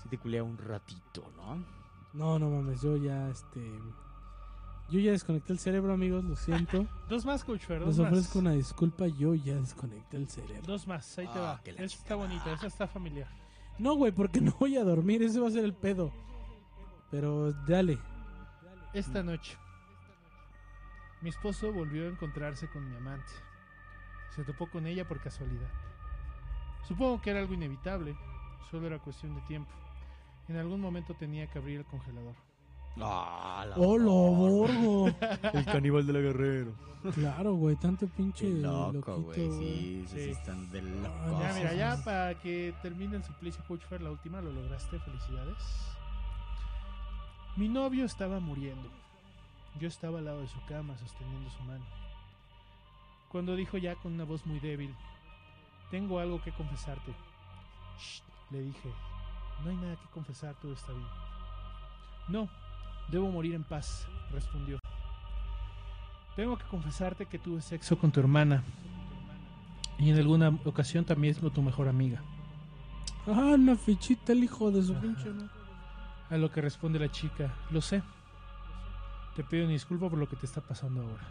sí te culea un ratito, ¿no? No, no mames, yo ya, este... Yo ya desconecté el cerebro, amigos, lo siento. <laughs> Dos más, Coach Fer, dos Les más. ofrezco una disculpa, yo ya desconecté el cerebro. Dos más, ahí te Ah, va. Esa está bonita, esa está familiar. No, güey, porque no voy a dormir, ese va a ser el pedo. Pero dale. Esta noche, mi esposo volvió a encontrarse con mi amante. Se topó con ella por casualidad. Supongo que era algo inevitable, solo era cuestión de tiempo. En algún momento tenía que abrir el congelador. Ah, la ¡Hola, Borgo! <laughs> El caníbal de la guerrero. claro, güey, tanto pinche Qué loco, güey. Sí, sí, sí, están de Ah, locos. Ya, mira, ya para que termine el suplicio Coach Fer, la última, lo lograste, felicidades. Mi novio estaba muriendo. Yo estaba al lado de su cama sosteniendo su mano. Cuando dijo ya con una voz muy débil, tengo algo que confesarte. "Shh", le dije, no hay nada que confesar, todo está bien. No, debo morir en paz, respondió. Tengo que confesarte que tuve sexo con tu hermana y en alguna ocasión también con tu mejor amiga. Ah, una fichita, el hijo de su pinche. madre. A lo que responde la chica, lo sé. Te pido una disculpa por lo que te está pasando ahora.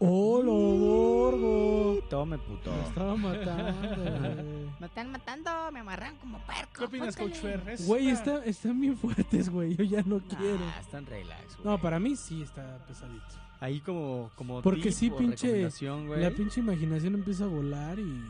¡Hola, Borgo! Tome, puto. Me estaba matando, güey. <laughs> Me están matando, me amarran como perco. ¿Qué opinas, Coach Póntale. Fer? Es Güey, una- está, están bien fuertes, güey. Yo ya no quiero. Ah, están relax, güey. No, para mí sí está pesadito. Ahí como, como Porque tip sí, o pinche-. La pinche imaginación empieza a volar y.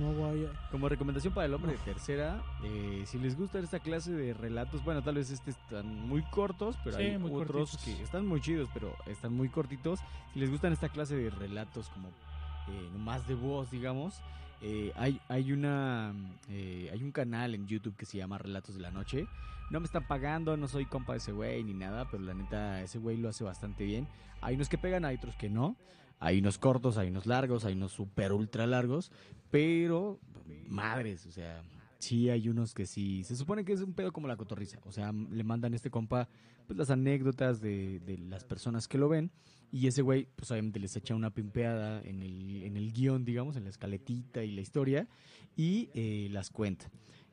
No voy a. Como recomendación para el hombre de tercera, eh, si les gusta esta clase de relatos, bueno, tal vez este están muy cortos, pero Sí, hay otros cortitos. que están muy chidos, pero están muy cortitos. Si les gustan esta clase de relatos como eh, más de voz, digamos, eh, hay, hay una eh, hay un canal en YouTube que se llama Relatos de la Noche. No me están pagando, no soy compa de ese güey ni nada, pero la neta ese güey lo hace bastante bien. Hay unos que pegan, hay otros que no. Hay unos cortos, hay unos largos, hay unos super ultra largos, pero madres, o sea, sí hay unos que sí, se supone que es un pedo como la cotorriza, o sea, le mandan a este compa pues las anécdotas de, de las personas que lo ven y ese güey pues obviamente les echa una pimpeada en el, en el guion, digamos, en la escaletita y la historia y eh, las cuenta.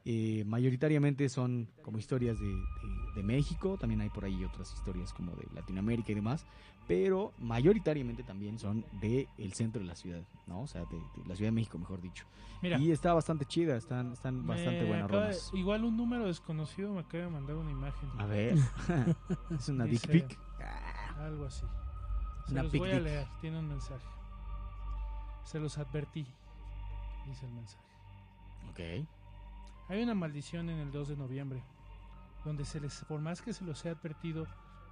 Eh, mayoritariamente son como historias de, de- de México, también hay por ahí otras historias como de Latinoamérica y demás, pero mayoritariamente también son de el centro de la ciudad, ¿no? O sea, de, de la Ciudad de México, mejor dicho. Mira, Y está bastante chida, están, están bastante buenas rolas. Igual un número desconocido me acaba de mandar una imagen. A ver, <laughs> es una dick pic. Algo así. Se Una los voy a leer. Tiene un mensaje. Se los advertí. Dice el mensaje. Ok. Hay una maldición en el 2 de noviembre, donde se les, por más que se los he advertido,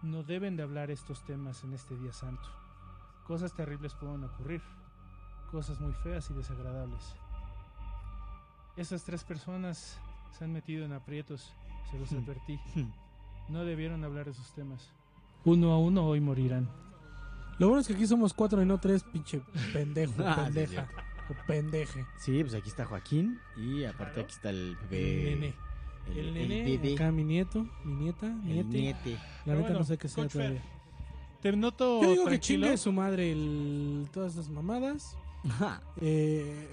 no deben de hablar estos temas en este día santo. Cosas terribles pueden ocurrir, cosas muy feas y desagradables. Estas tres personas se han metido en aprietos, se los Hmm. advertí. No debieron hablar de esos temas. Uno a uno hoy morirán. Lo bueno es que aquí somos cuatro y no tres, pinche pendejo, <laughs> Ah, sí, pendeja. o pendeje. Sí, pues aquí está Joaquín y aparte aquí está el El bebé. nene. El, El nene, acá mi nieto, mi nieta, el niete. niete. La neta bueno, no sé qué sea todavía. Te noto Yo digo que chingue su madre el, todas esas mamadas. Ajá. Eh,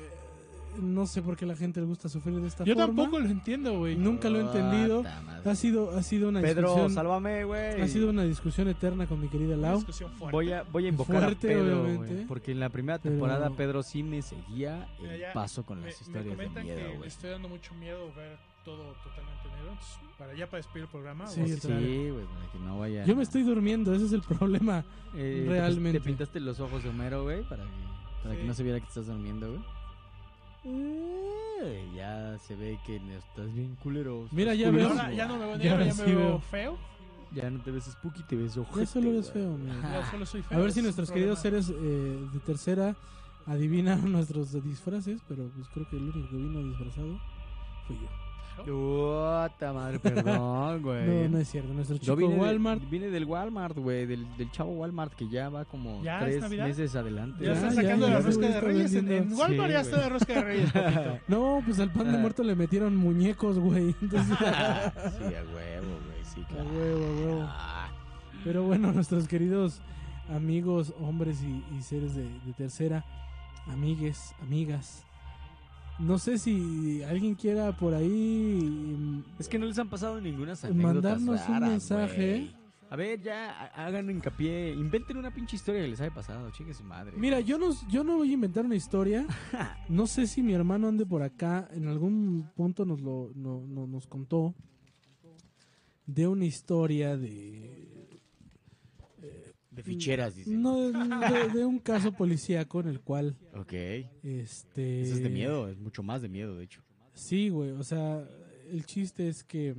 no sé por qué la gente le gusta sufrir de esta Yo forma. tampoco lo entiendo, güey. Nunca lo he entendido. Puta madre. Ha sido, ha sido una Pedro, discusión. sálvame, güey. Ha sido una discusión eterna con mi querida Una Lau. discusión fuerte. Voy a, voy a invocar Fuerte, a Pedro, obviamente. güey, porque en la primera Pero- temporada Pedro sí me seguía el paso con me, las me historias de comentan miedo, güey. estoy dando mucho miedo ver todo totalmente negro. Entonces, para ya para despedir el programa. Sí, Sí, güey, para que no vaya. Yo me estoy durmiendo, ese es el problema. Eh, te- realmente. Te pintaste los ojos de Homero, güey, para que, para que no se viera que estás durmiendo, güey. Eh, ya se ve que estás bien culero. Mira, ya veo-. Ahora ya no me veo Ya negro, ya sí me veo veo. feo. Ya no te ves spooky, te ves ojete. Ya solo eres feo. Yo solo soy feo. A ver si es nuestros queridos seres eh, de tercera adivinaron <laughs> nuestros disfraces, pero pues creo que el único que vino disfrazado fui yo. Puta madre, perdón, <laughs> güey. No, no es cierto. Nuestro Yo chico vine, de- Walmart. vine del Walmart, güey, del, del chavo Walmart que ya va como ¿Ya es tres meses adelante. Ya, Ya, está ya, sacando ya, la rosca de reyes. En, Walmart Sí, ya está de rosca de reyes. <laughs> No, pues al pan de Ah. muerto le metieron muñecos, güey. Entonces, <laughs> sí, a huevo, güey, sí, a claro. huevo, a huevo. Ah, Pero bueno, nuestros queridos amigos, hombres y, y seres de, de tercera, amigues, amigas. No sé si alguien quiera por ahí Es que no les han pasado ninguna Mandarnos un mensaje. A ver, ya ha- hagan hincapié, inventen una pinche historia que les haya pasado, chingue su madre. Mira, yo no, yo no voy a inventar una historia. <laughs> No sé si mi hermano ande por acá. En algún punto nos lo no- no- nos contó de una historia de de ficheras, dice. no de, un caso policíaco en el cual Ok. este Eso es de miedo, es mucho más de miedo, de hecho. Sí, güey. O sea, el chiste es que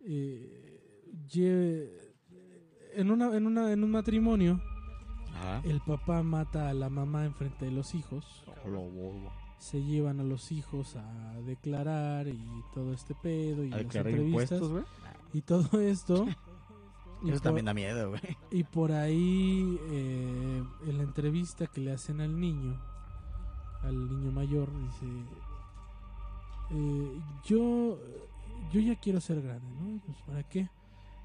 eh, en una en una en un matrimonio Ajá. el papá mata a la mamá enfrente de los hijos. se llevan a los hijos a declarar y todo este pedo y A entrevistas y todo esto <laughs> y, Eso por, también da miedo, güey. y por ahí eh, en la entrevista que le hacen al niño al niño mayor dice eh, yo yo ya quiero ser grande no pues para qué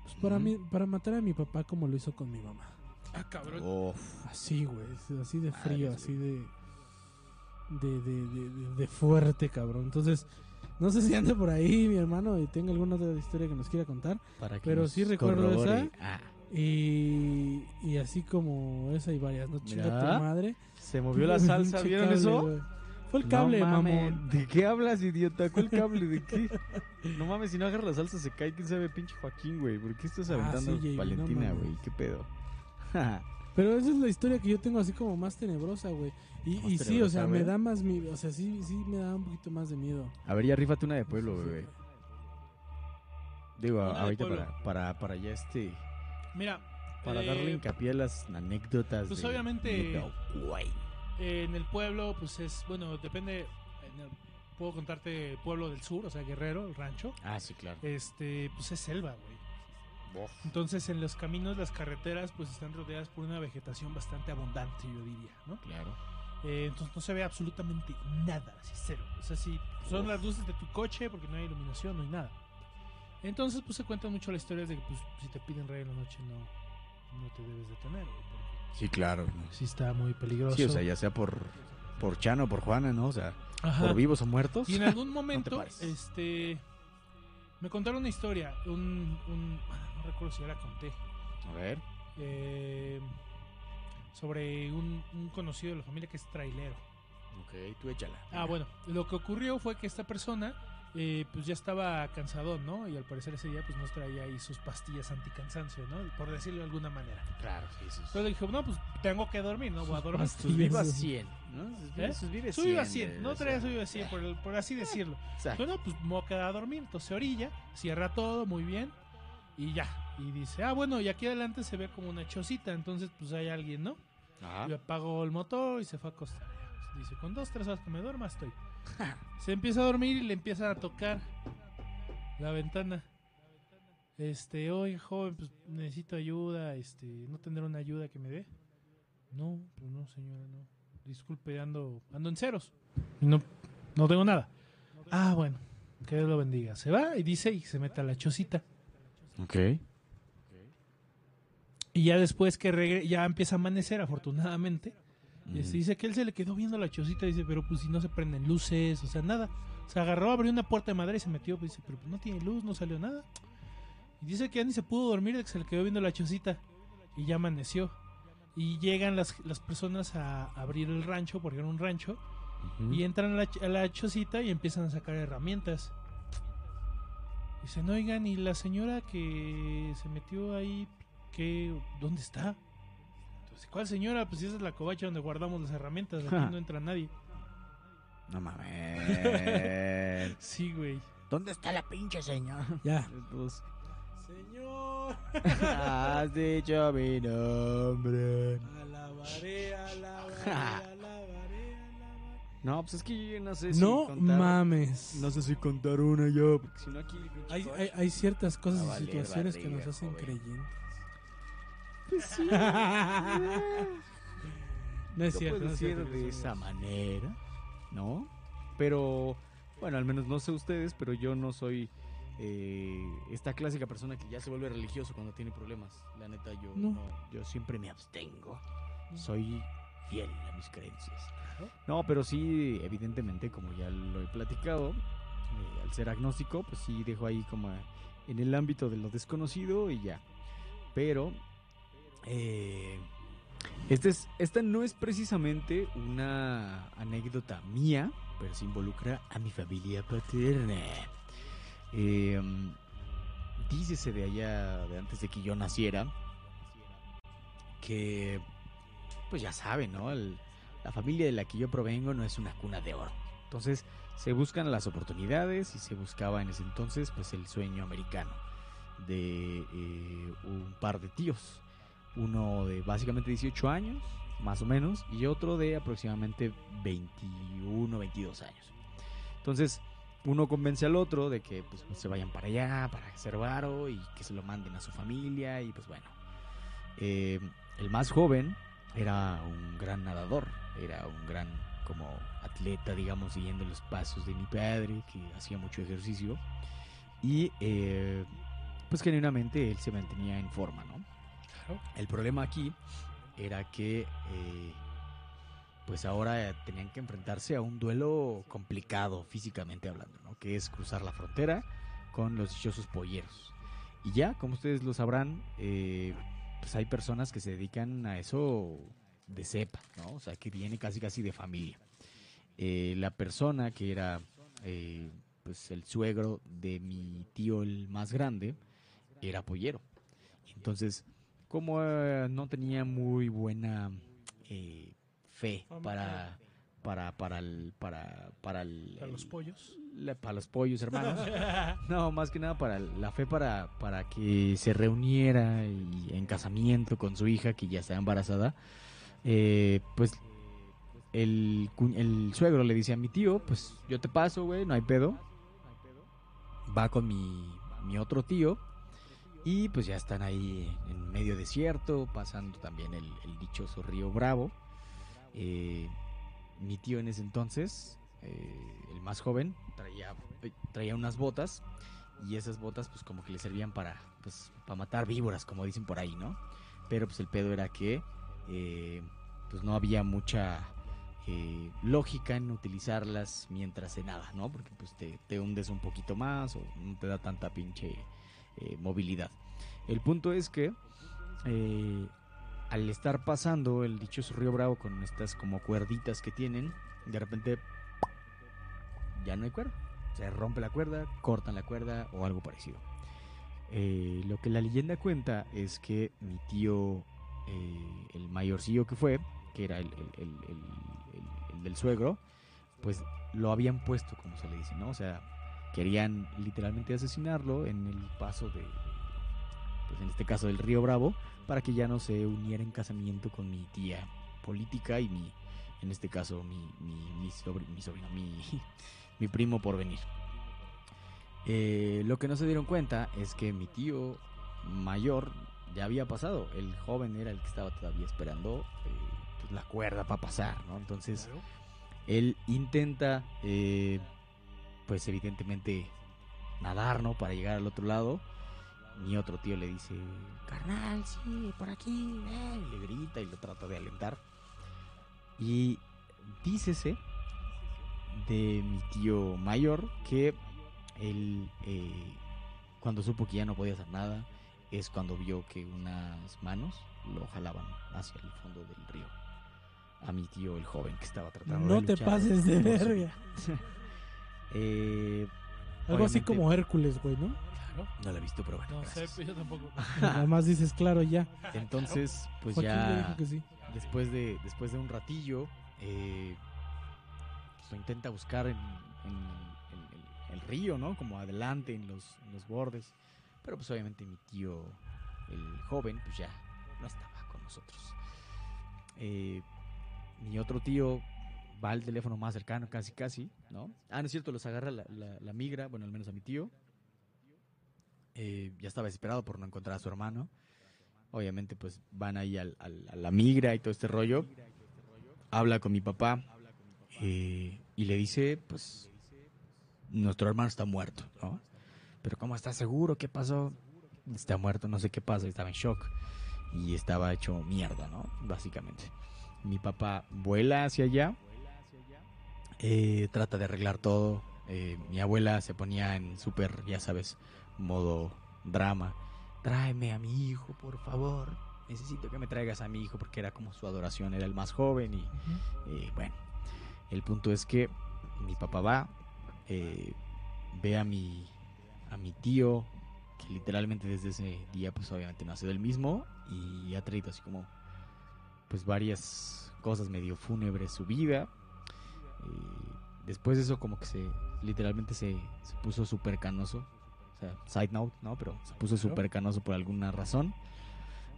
pues para mí para matar a mi papá como lo hizo con mi mamá Ah, cabrón. Uf. Así, güey, así de frío, así de de, de, de, de- de fuerte, cabrón. Entonces, no sé si ande por ahí mi hermano y tenga alguna otra historia que nos quiera contar. Para que Pero sí recuerdo corrobore. esa. Ah, Y, y así como esa y varias, ¿no? Chinga tu madre. se movió la <laughs> salsa, ¿vieron cable, eso? Fue el cable, no mamón. ¿De qué hablas, idiota? ¿Cuál cable? ¿De qué? No mames, si no agarra la salsa se cae. ¿Quién sabe, pinche Joaquín, güey? ¿Por qué estás Ah, aventando sí, no Valentina, güey? ¿Qué pedo? <laughs> Pero esa es la historia que yo tengo así como más tenebrosa, güey. Y, y sí, o sea, me güey. da más miedo. O sea, sí, sí me da un poquito más de miedo. A ver, ya rífate una de pueblo, bebé. Digo, Una de ahorita para, para, para ya este... Mira. Para eh, darle hincapié a las anécdotas pues de obviamente- güey. En el pueblo, pues es, bueno, depende. en el- puedo contarte el pueblo del sur, o sea, Guerrero, el rancho. Ah, sí, claro. Este, pues es selva, güey. Entonces, en los caminos, las carreteras, pues están rodeadas por una vegetación bastante abundante, yo diría, ¿no? Claro. Eh, entonces no se ve absolutamente nada, así cero. O sea, si son Uf. las luces de tu coche, porque no hay iluminación, no hay nada. Entonces, pues se cuentan mucho la historia de que, pues, si te piden rey en la noche, no, no te debes detener, Sí, claro. Sí está muy peligroso. Sí, o sea, ya sea por, por Chano o por Juana, ¿no? O sea, Ajá. por vivos o muertos. Y en algún <laughs> momento, este, me contaron una historia, un, recuerdo si ya la conté, A ver. eh, sobre un, un conocido de la familia que es trailero. Ok, tú échala. Ah, bueno, lo que ocurrió fue que esta persona, eh, pues ya estaba cansadón, ¿no? Y al parecer ese día, pues no traía ahí sus pastillas anticansancio, ¿no? Por decirlo de alguna manera. Claro, sí, sí. Entonces le dije, no, pues tengo que dormir, ¿no? Voy a dormir. Sus vivas <laughs> 100, ¿no? Sus, ¿Eh? sus vives Su 100. viva 100, de- no o traía sea, su viva 100, por, el- por así decirlo. exacto. Bueno, pues me voy a quedar a dormir. Entonces orilla, cierra todo muy bien y ya. Y dice, ah, bueno, y aquí adelante se ve como una chocita. Entonces, pues hay alguien, ¿no? Ajá. Y apagó el motor y se fue a acostar. Dice, con dos, tres horas que me duerma estoy. <laughs> se empieza a dormir y le empieza a tocar la ventana. Este, oye, joven, pues necesito ayuda. Este, ¿no tendrá una ayuda que me dé? No, pues no, señora, no. Disculpe, ando, ando en ceros. No, no tengo nada. Ah, bueno, que Dios lo bendiga. Se va y dice y se mete a la chocita. Ok. Y ya después que regre ya empieza a amanecer, afortunadamente. Este, dice que él se le quedó viendo la chocita. Dice, pero pues si no se prenden luces, o sea, nada. Se agarró, abrió una puerta de madera y se metió. Pues, dice, pero pues, no tiene luz, no salió nada. Y dice que ya ni se pudo dormir de que se le quedó viendo la chocita. Y ya amaneció. Y llegan las, las personas a abrir el rancho, porque era un rancho. Y entran a la, a la chocita y empiezan a sacar herramientas. Dicen, oigan, ¿y la señora que se metió ahí, qué, dónde está? Entonces, ¿cuál señora? Pues esa es la covacha donde guardamos las herramientas, aquí Ja. no entra nadie. No <laughs> mames. Sí, güey. ¿Dónde está la pinche señora? Ya. <laughs> Pues, Señor, <laughs> Has dicho mi nombre. alabaré, alabaré, alabaré, alabaré. No, pues es que yo no sé si No contar... mames. No sé si contar una ya, porque si no aquí... Hay, coach- hay, hay ciertas cosas y valer situaciones que nos hacen joven. creyentes. Pues no es cierto. no es decir cierto, de esa manera, ¿no? Pero, bueno, al menos no sé ustedes, pero yo no soy eh, esta clásica persona que ya se vuelve religioso cuando tiene problemas. La neta, yo No. no, yo siempre me abstengo. No. Soy fiel a mis creencias. No, pero sí, evidentemente, como ya lo he platicado, eh, al ser agnóstico, pues sí dejo ahí como en el ámbito de lo desconocido y ya. Pero, eh, este es, esta no es precisamente una anécdota mía, pero sí involucra a mi familia paterna. Eh, dícese de allá, de antes de que yo naciera, que, pues ya saben, ¿no? El- la familia de la que yo provengo no es una cuna de oro. Entonces, se buscan las oportunidades y se buscaba en ese entonces, pues, el sueño americano de eh, un par de tíos. Uno de básicamente 18 años, más o menos, y otro de aproximadamente 21, 22 años. Entonces, uno convence al otro de que pues, se vayan para allá, para hacer varo y que se lo manden a su familia y pues bueno. Eh, el más joven era un gran nadador, era un gran como atleta, digamos, siguiendo los pasos de mi padre, que hacía mucho ejercicio. Y eh, pues genuinamente él se mantenía en forma, ¿no? Claro. El problema aquí era que eh, pues ahora tenían que enfrentarse a un duelo complicado físicamente hablando, ¿no? Que es cruzar la frontera con los dichosos polleros. Y ya, como ustedes lo sabrán, eh, pues hay personas que se dedican a eso de cepa, ¿no? O sea, que viene casi casi de familia. Eh, la persona que era eh, pues el suegro de mi tío el más grande era pollero. Entonces, como eh, no tenía muy buena fe para para para el para para el, Para los pollos. la- para los pollos hermanos <laughs> no más que nada para la fe para para que se reuniera y en casamiento con su hija que ya está embarazada eh, pues el, el suegro le dice a mi tío pues yo te paso güey no hay pedo va con mi, mi otro tío y pues ya están ahí en medio desierto, pasando también el, el dichoso río Bravo. Eh, mi tío en ese entonces, eh, el más joven, traía, eh, traía unas botas y esas botas pues como que le servían para, pues, para matar víboras, como dicen por ahí, ¿no? Pero pues el pedo era que eh, pues no había mucha lógica en utilizarlas mientras cenaba, ¿no? Porque pues te, te hundes un poquito más o no te da tanta pinche movilidad. El punto es que al estar pasando el dichoso río Bravo con estas como cuerditas que tienen, de repente ya no hay cuerda. Se rompe la cuerda, cortan la cuerda o algo parecido. Eh, lo que la leyenda cuenta es que mi tío, eh, el mayorcillo que fue, que era el, el- el- el- el- el del suegro, pues lo habían puesto, como se le dice, ¿no? O sea, querían literalmente asesinarlo en el paso de, pues en este caso del río Bravo, para que ya no se uniera en casamiento con mi tía política y mi, en este caso, mi, mi, mi, sobri- mi sobrino, mi, <laughs> mi primo por venir. Eh, lo que no se dieron cuenta es que mi tío mayor ya había pasado. El joven era el que estaba todavía esperando eh, pues, la cuerda para pasar, ¿no? Entonces Claro. él intenta, eh, pues evidentemente, nadar, ¿no? Para llegar al otro lado. Mi otro tío le dice, carnal, sí, por aquí, eh", y le grita y lo trata de alentar. Y dícese de mi tío mayor que él, eh, cuando supo que ya no podía hacer nada, es cuando vio que unas manos lo jalaban hacia el fondo del río. A mi tío, el joven que estaba tratando No de te luchar pases de verga. <laughs> Eh, Algo así como Hércules, güey, ¿no? Claro. No lo he visto, pero bueno. No sé, yo tampoco. <laughs> Nada más dices, claro, ya. Entonces, pues Joaquín ya dijo ya que sí. después de después de un ratillo, eh, pues lo intenta buscar en, en el, río, ¿no? Como adelante, en los, en los bordes. Pero pues obviamente mi tío, el joven, pues ya no estaba con nosotros. Eh, mi otro tío, va al teléfono más cercano, casi, casi, ¿no? Ah, no es cierto, los agarra la, la- la migra, bueno, al menos a mi tío. Eh, ya estaba desesperado por no encontrar a su hermano. Obviamente, pues van ahí al- a la migra y todo este rollo. Habla con mi papá eh, y le dice, pues, nuestro hermano está muerto, ¿no? Pero ¿cómo estás seguro? ¿Qué pasó? Está muerto, no sé qué pasa, estaba en shock y estaba hecho mierda, ¿no? Básicamente. Mi papá vuela hacia allá, eh, trata de arreglar todo. eh, mi abuela se ponía en súper, ya sabes, modo drama. Tráeme a mi hijo, por favor. Necesito que me traigas a mi hijo porque era como su adoración, era el más joven y eh, bueno, el punto es que mi papá va, eh, ve a mi, a mi tío, que literalmente desde ese día pues obviamente no ha sido el mismo y ha traído así como pues varias cosas medio fúnebres su vida. Eh, después de eso como que se literalmente se, se puso súper canoso. O sea, side note, ¿no? Pero se puso súper canoso por alguna razón.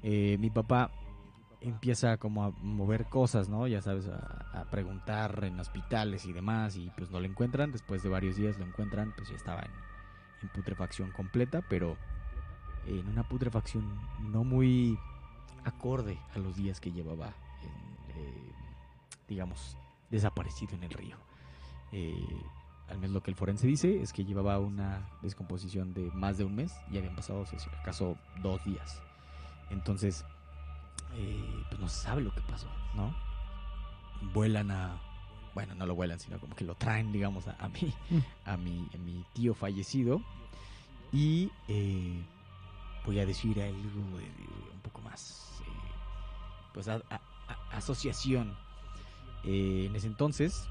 Eh, mi papá empieza como a mover cosas, ¿no? Ya sabes, a, a preguntar en hospitales y demás y pues no lo encuentran. Después de varios días lo encuentran, pues ya estaba en, en putrefacción completa, pero en una putrefacción no muy acorde a los días que llevaba, en, eh, digamos, desaparecido en el río. Eh, al menos lo que el forense dice es que llevaba una descomposición de más de un mes y habían pasado, si acaso, dos días. Entonces, eh, pues no se sabe lo que pasó, ¿no? Vuelan a, bueno, no lo vuelan, sino como que lo traen, digamos, a, a mí, a mi, a mi tío fallecido y eh, voy a decir algo un poco más, eh, pues, a- a- a- asociación. En ese entonces,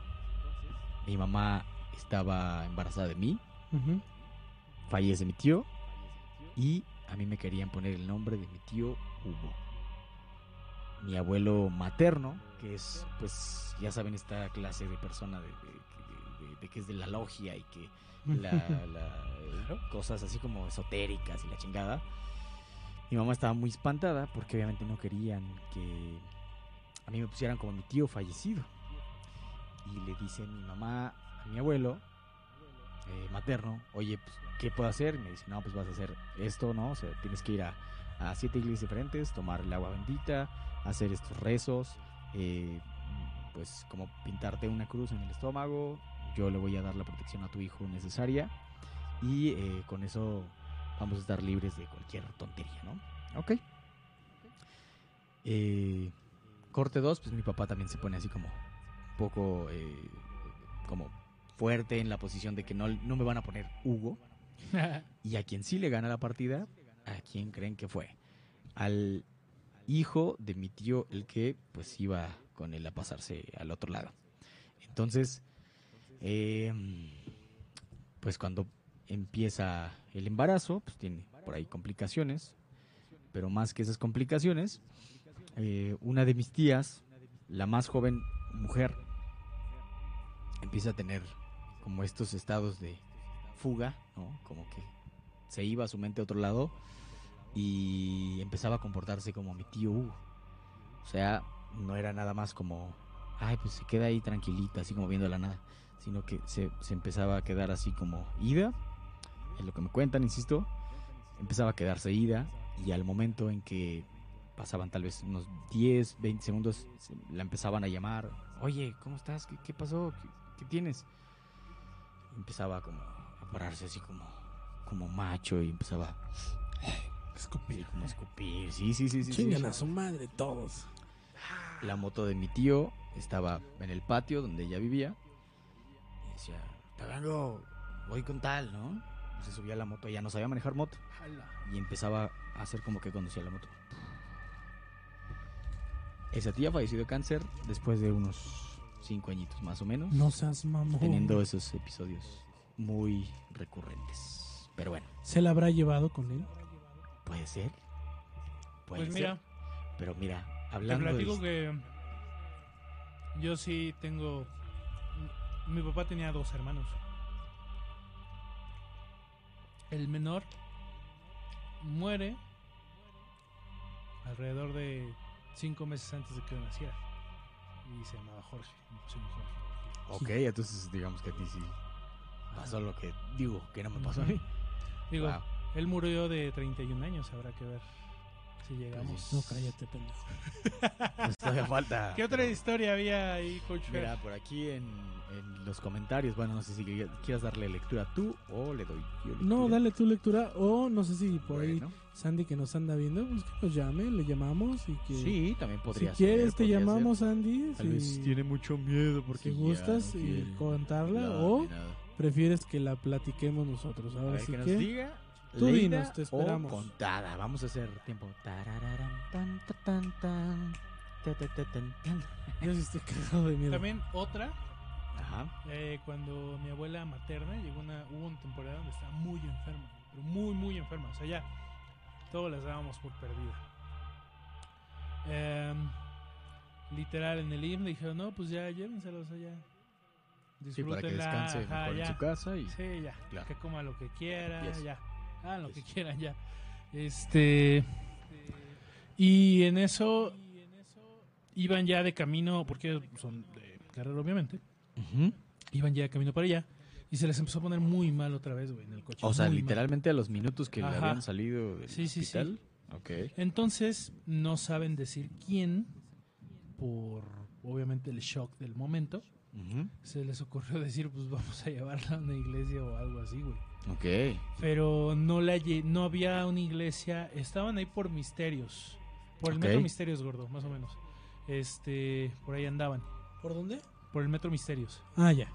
mi mamá estaba embarazada de mí, fallece mi tío y a mí me querían poner el nombre de mi tío Hugo. Mi abuelo materno, que es, pues, ya saben, esta clase de persona de, de- de- de que es de la logia y que la, <laughs> la- cosas así como esotéricas y la chingada. Mi mamá estaba muy espantada porque obviamente no querían que a mí me pusieran como mi tío fallecido. Y le dice mi mamá mi abuelo eh, materno, oye, pues, ¿qué puedo hacer? Y me dice, no, pues vas a hacer esto, ¿no? O sea, tienes que ir a, siete iglesias diferentes, tomar el agua bendita, hacer estos rezos, eh, pues como pintarte una cruz en el estómago, yo le voy a dar la protección a tu hijo necesaria y eh, con eso vamos a estar libres de cualquier tontería, ¿no? Ok. Corte 2, pues mi papá también se pone así como un poco como fuerte en la posición de que no, no me van a poner Hugo. <laughs> Y a quien sí le gana la partida, ¿a quién creen que fue? Al hijo de mi tío, el que pues iba con él a pasarse al otro lado. Entonces, eh, pues cuando empieza el embarazo, pues tiene por ahí complicaciones, pero más que esas complicaciones, eh, una de mis tías, la más joven mujer, empieza a tener como estos estados de fuga. Como que se iba a su mente a otro lado y empezaba a comportarse como mi tío Hugo. O sea, no era nada más como, ay, pues se queda ahí tranquilita, así como viendo la nada, sino que se, se empezaba a quedar así como ida, es lo que me cuentan, insisto, empezaba a quedarse ida y al momento en que pasaban tal vez unos 10, 20 segundos, se- la empezaban a llamar, oye, ¿cómo estás? ¿Qué, qué pasó? ¿Qué, qué tienes? Empezaba como a pararse así como, como macho y empezaba Escupir. así como a escupir, sí, sí, sí, sí. sí. Chingan a su madre todos. La moto de mi tío estaba en el patio donde ella vivía. Y decía, vengo, voy con tal, ¿no? Se subía a la moto, ella no sabía manejar moto. Y empezaba a hacer como que conducía la moto. Esa tía falleció de cáncer después de unos cinco añitos más o menos. No seas mamón. Teniendo esos episodios muy recurrentes. Pero bueno, ¿Se la habrá llevado con él? puede ser. Puede Pues ser. mira, Pero mira, te hablando de... platico que yo sí tengo. Mi papá tenía dos hermanos. El menor muere alrededor de cinco meses antes de que yo naciera. Y se llamaba Jorge. me pusieron Jorge. Ok, entonces digamos que a ti sí pasó lo que digo que no me pasó a mí. Digo, Wow. él murió de 31 años, habrá que ver si llegamos. Pues, No, cállate, pendejo. <laughs> Pues todavía falta. ¿Qué otra historia había ahí, Coach Fer? Mira, por aquí en, en los comentarios, bueno, no sé si quieras darle lectura tú o le doy yo lectura. No, dale tu lectura. O no sé si por ahí Bueno, Sandy que nos anda viendo, pues que nos llame, le llamamos y que. sí, también si podría ser. quieres, te llamamos, ser. Andy. Tal si, vez tiene mucho miedo porque si gustas no y quiere contarla. o prefieres que la platiquemos nosotros. A Ahora ver, sí que nos que. diga. Tú leída dinos, te o esperamos. contada. Vamos a hacer tiempo. Tarararán. Tan, ta, tan, tan. Ta, ta, ta, tan, tan. <laughs> Yo sí estoy cagado de miedo. También otra, Ajá. eh, cuando mi abuela materna llegó una, hubo una temporada donde estaba muy enferma, pero muy, muy enferma. O sea, ya todos las dábamos por perdida. Em, literal, en el IM le dijeron, no, pues ya, llévenselos allá. Sí, para que Disfrútenla, descanse ajá, mejor en su casa y Sí, ya. Claro. Que coma lo que quiera, Yes. ya. Hagan lo Yes. que quieran, ya. Este. Y en eso iban ya de camino, porque son de Guerrero, obviamente. Iban ya de camino para allá. Y se les empezó a poner muy mal otra vez, güey, en el coche. O sea, muy mal. literalmente a los minutos que le habían salido del Sí, sí, sí. hospital. Ok. Entonces, no saben decir quién, por obviamente el shock del momento, se les ocurrió decir, pues vamos a llevarla a una iglesia o algo así, güey. Ok. pero no la no había una iglesia, estaban ahí por misterios, por el metro misterios gordo, más o menos. Este, por ahí andaban, ¿Por dónde? por el metro misterios. Ah, ya.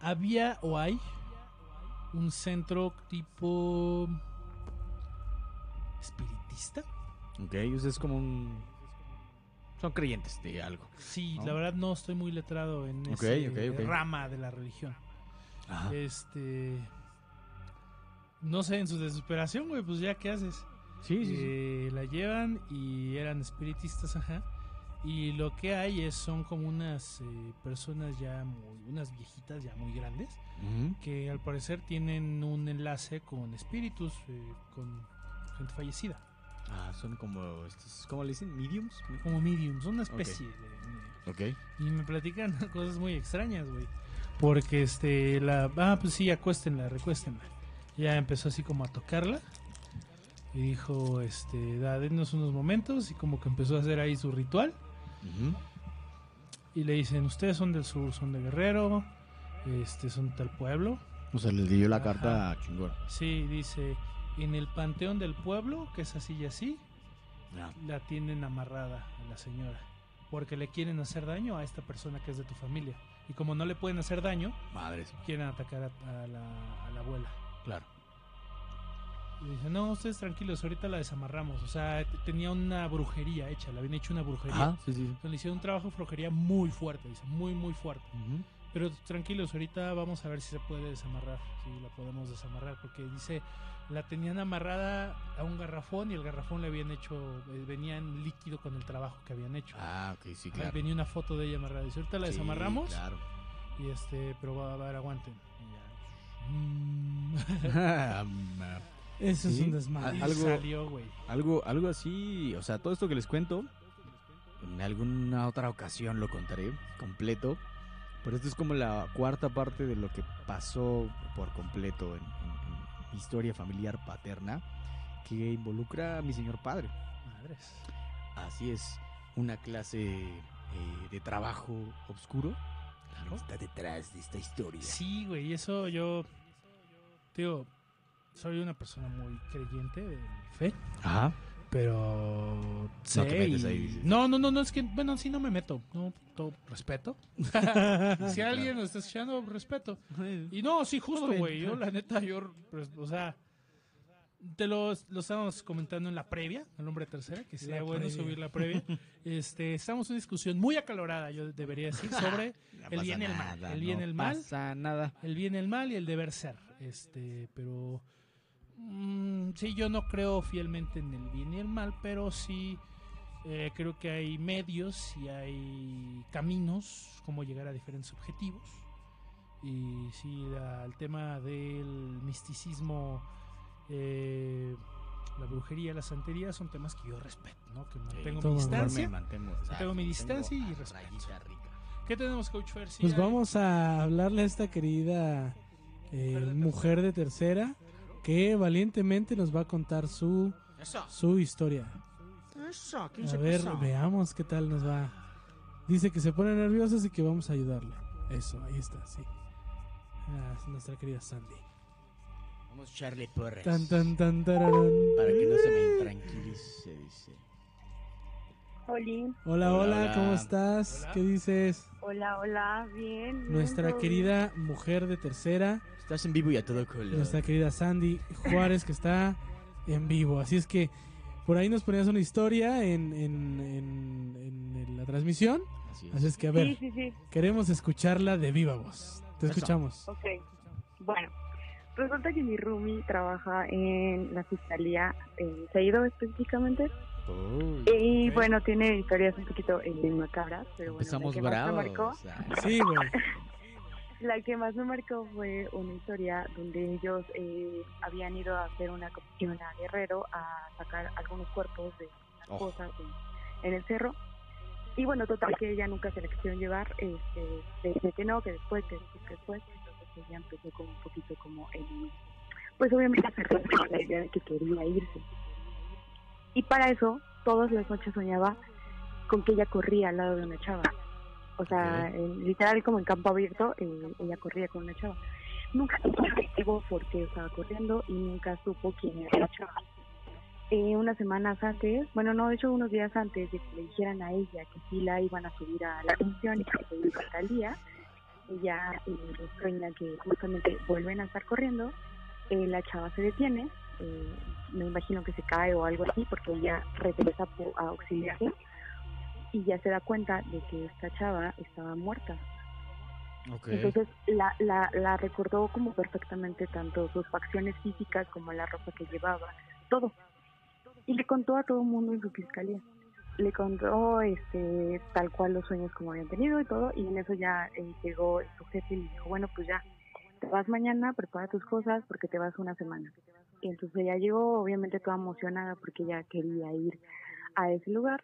Había o hay un centro tipo espiritista. Ok, eso es como un... Son creyentes de algo. Sí, ¿No? la verdad no estoy muy letrado en esa rama de la religión. Ajá. Este, no sé, en su desesperación, güey, pues ya qué haces. Sí, sí, sí. Eh, la llevan y eran espiritistas, ajá. Y lo que hay es son como unas eh, personas ya muy, unas viejitas ya muy grandes Ujú. que al parecer tienen un enlace con espíritus, eh, con gente fallecida, Ah, son como... Estos, ¿Cómo le dicen? ¿Mediums? como mediums, una especie de Ok. y me platican <laughs> cosas muy extrañas, güey. Porque este la ah, pues sí, acuéstenla, recuéstenla. Ya empezó así como a tocarla. Y dijo, este, da, denos unos momentos y como que empezó a hacer ahí su ritual. Y le dicen, ustedes son del sur, son de Guerrero, este, son de tal pueblo. O sea, les dio la Ajá. carta chingón. Sí, dice, en el panteón del pueblo, que es así y así, Ah, la tienen amarrada a la señora. Porque le quieren hacer daño a esta persona que es de tu familia. Y como no le pueden hacer daño, madres. quieren atacar a, a la, a la abuela. Claro. Y dice, no, ustedes tranquilos, ahorita la desamarramos. O sea, tenía una brujería hecha, le habían hecho una brujería. Ajá, sí, sí. Le hicieron un trabajo de brujería muy fuerte, dice, muy, muy fuerte. Pero tranquilos, ahorita vamos a ver si se puede desamarrar, si la podemos desamarrar, porque dice, la tenían amarrada a un garrafón y el garrafón le habían hecho, eh, venía en líquido con el trabajo que habían hecho. Ah, ok, sí, Ahí claro. Venía una foto de ella amarrada. Dice, ahorita la Sí, desamarramos claro. y este, pero va a ver, aguanten. Y <laughs> Ese es un desmadre. Y algo- salió, güey. algo, algo así, o sea, todo esto que les cuento, en alguna otra ocasión lo contaré completo, pero esto es como la cuarta parte de lo que pasó por completo en, historia familiar paterna, que involucra a mi señor padre. Madres. Así es, una clase eh, de trabajo oscuro Claro. está detrás de esta historia. Sí, güey, eso yo, digo, soy una persona muy creyente de mi fe, Ajá. Pero sé te metes y- ahí. No, no, no, no, es que, bueno, sí no me meto, no, todo respeto. <laughs> si alguien lo está escuchando, respeto. Y no, sí, justo, güey, yo la neta, yo, pues, o sea, te lo, lo estábamos comentando en la previa, al hombre tercera, que sería La bueno previa. subir la previa. <laughs> este, estamos en una discusión muy acalorada, yo debería decir, sobre <laughs> No el bien y el mal, el bien y no el mal. pasa nada. el bien, el mal y el deber ser. Este, pero mm, sí, yo no creo fielmente en el bien y el mal, pero sí eh, creo que hay medios y hay caminos como llegar a diferentes objetivos. Y sí, la- el tema del misticismo, eh, la brujería, la santería son temas que yo respeto, ¿no? Que mantengo mi distancia. mantengo, Tengo mi distancia y respeto. ¿Qué tenemos, Coach Fer? Sí, Pues hay- vamos a hablarle a esta querida eh, mujer de tercera que valientemente nos va a contar su, su historia. A ver, veamos qué tal nos va. Dice que se pone nerviosa y que vamos a ayudarle. Eso, ahí está, sí. Ah, es nuestra querida Sandy. Vamos a echarle porras. Tan, tan, tan, tararán. Para que no se me intranquilice, dice. Oli, Hola, Hola. ¿cómo estás? Hola. ¿Qué dices? hola, hola, bien. bien, Nuestra querida mujer de tercera, Estás en vivo y a todo color. nuestra querida Sandy Juárez que está en vivo. Así es que por ahí nos ponías una historia en, en, en- en la transmisión. Así es. Así es que a ver, Sí, sí, sí, queremos escucharla de viva voz. Te Eso. escuchamos. ok. Bueno, resulta que mi roomie trabaja en la fiscalía en Seido específicamente. Uy, Y bueno, tiene historias un poquito eh, macabras, pero bueno, empezamos la que más me marcó, bravos. Ah, Sí, <laughs> la que más me marcó fue una historia donde ellos eh, habían ido a hacer una comisión a Guerrero a sacar algunos cuerpos de Oh. cosas en, en el cerro. Y bueno, total que ella nunca se la quisieron llevar, este, que no, que después, que después, que después. Entonces ella empezó como un poquito como en, pues obviamente la idea de que quería irse. Y para eso, todas las noches soñaba con que ella corría al lado de una chava. O sea, en- literal como en campo abierto, eh, ella corría con una chava. Nunca supo por qué estaba corriendo y nunca supo quién era la chava. Eh, unas semanas antes, bueno, no, de hecho unos días antes de que le dijeran a ella que sí la iban a subir a la comisión y que se iba al día, ella eh, sueña que justamente vuelven a estar corriendo, eh, la chava se detiene, eh, me imagino que se cae o algo así porque ella regresa a auxiliarla y ya se da cuenta de que esta chava estaba muerta. Entonces la, la, la recordó como perfectamente tanto sus facciones físicas como la ropa que llevaba, todo. Y le contó a todo el mundo en su fiscalía. Le contó este tal cual los sueños como habían tenido y todo, y en eso ya eh, llegó su jefe y le dijo, bueno, pues ya, te vas mañana, prepara tus cosas porque te vas una semana. Y entonces ella llegó obviamente toda emocionada porque ella quería ir a ese lugar.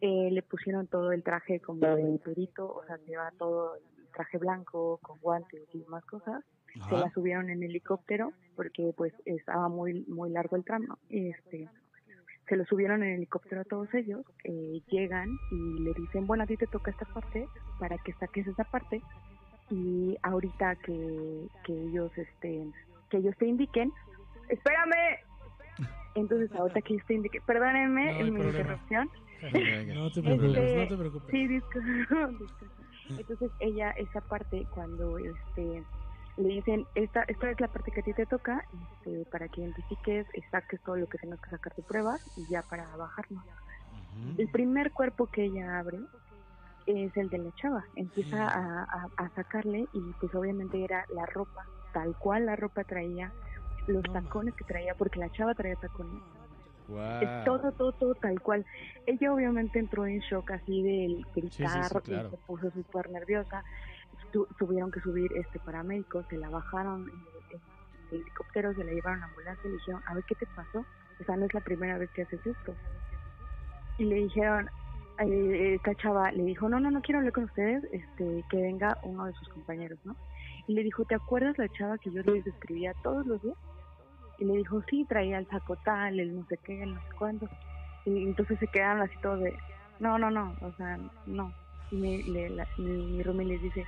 Eh, le pusieron todo el traje como de perito, o sea, lleva todo el traje blanco con guantes y más cosas. Se la subieron en helicóptero porque pues estaba muy muy largo el tramo. Este, se lo subieron en helicóptero a todos ellos, eh, llegan y le dicen, bueno, a ti te toca esta parte para que saques esa parte y ahorita que, que ellos este que ellos te indiquen, espérame. Entonces ahorita que ellos te indiquen, perdónenme No en mi problema. interrupción. Venga. <laughs> No te preocupes, Este, no te preocupes. Sí, disculpa, <laughs> disculpa. Entonces ella, esa parte, cuando este le dicen, esta, esta es la parte que a ti te toca, este, para que identifiques saques todo lo que tengas que sacar de pruebas y ya para bajarlo. Ujú. El primer cuerpo que ella abre es el de la chava. Empieza a, a- a sacarle y pues obviamente era la ropa, tal cual la ropa traía, los No tacones que traía, porque la chava traía tacones. Es todo, todo, todo tal cual. Ella obviamente entró en shock así del gritar, sí, claro. y se puso súper nerviosa. Tu- tuvieron que subir este paramédicos, se la bajaron en, en el helicóptero, se la llevaron a la ambulancia y le dijeron, a ver qué te pasó. O sea, no es la primera vez que haces esto. Y le dijeron, eh, esta chava le dijo, no, no, no quiero hablar con ustedes, este, que venga uno de sus compañeros, ¿no? Y le dijo, ¿te acuerdas la chava que yo les escribía todos los días? Y le dijo, sí, traía el saco tal, el no sé qué, el no sé cuándo. Y entonces se quedaron así todos de, no, no, no, o sea, no. Y me, le, la, mi, mi roomie les dice,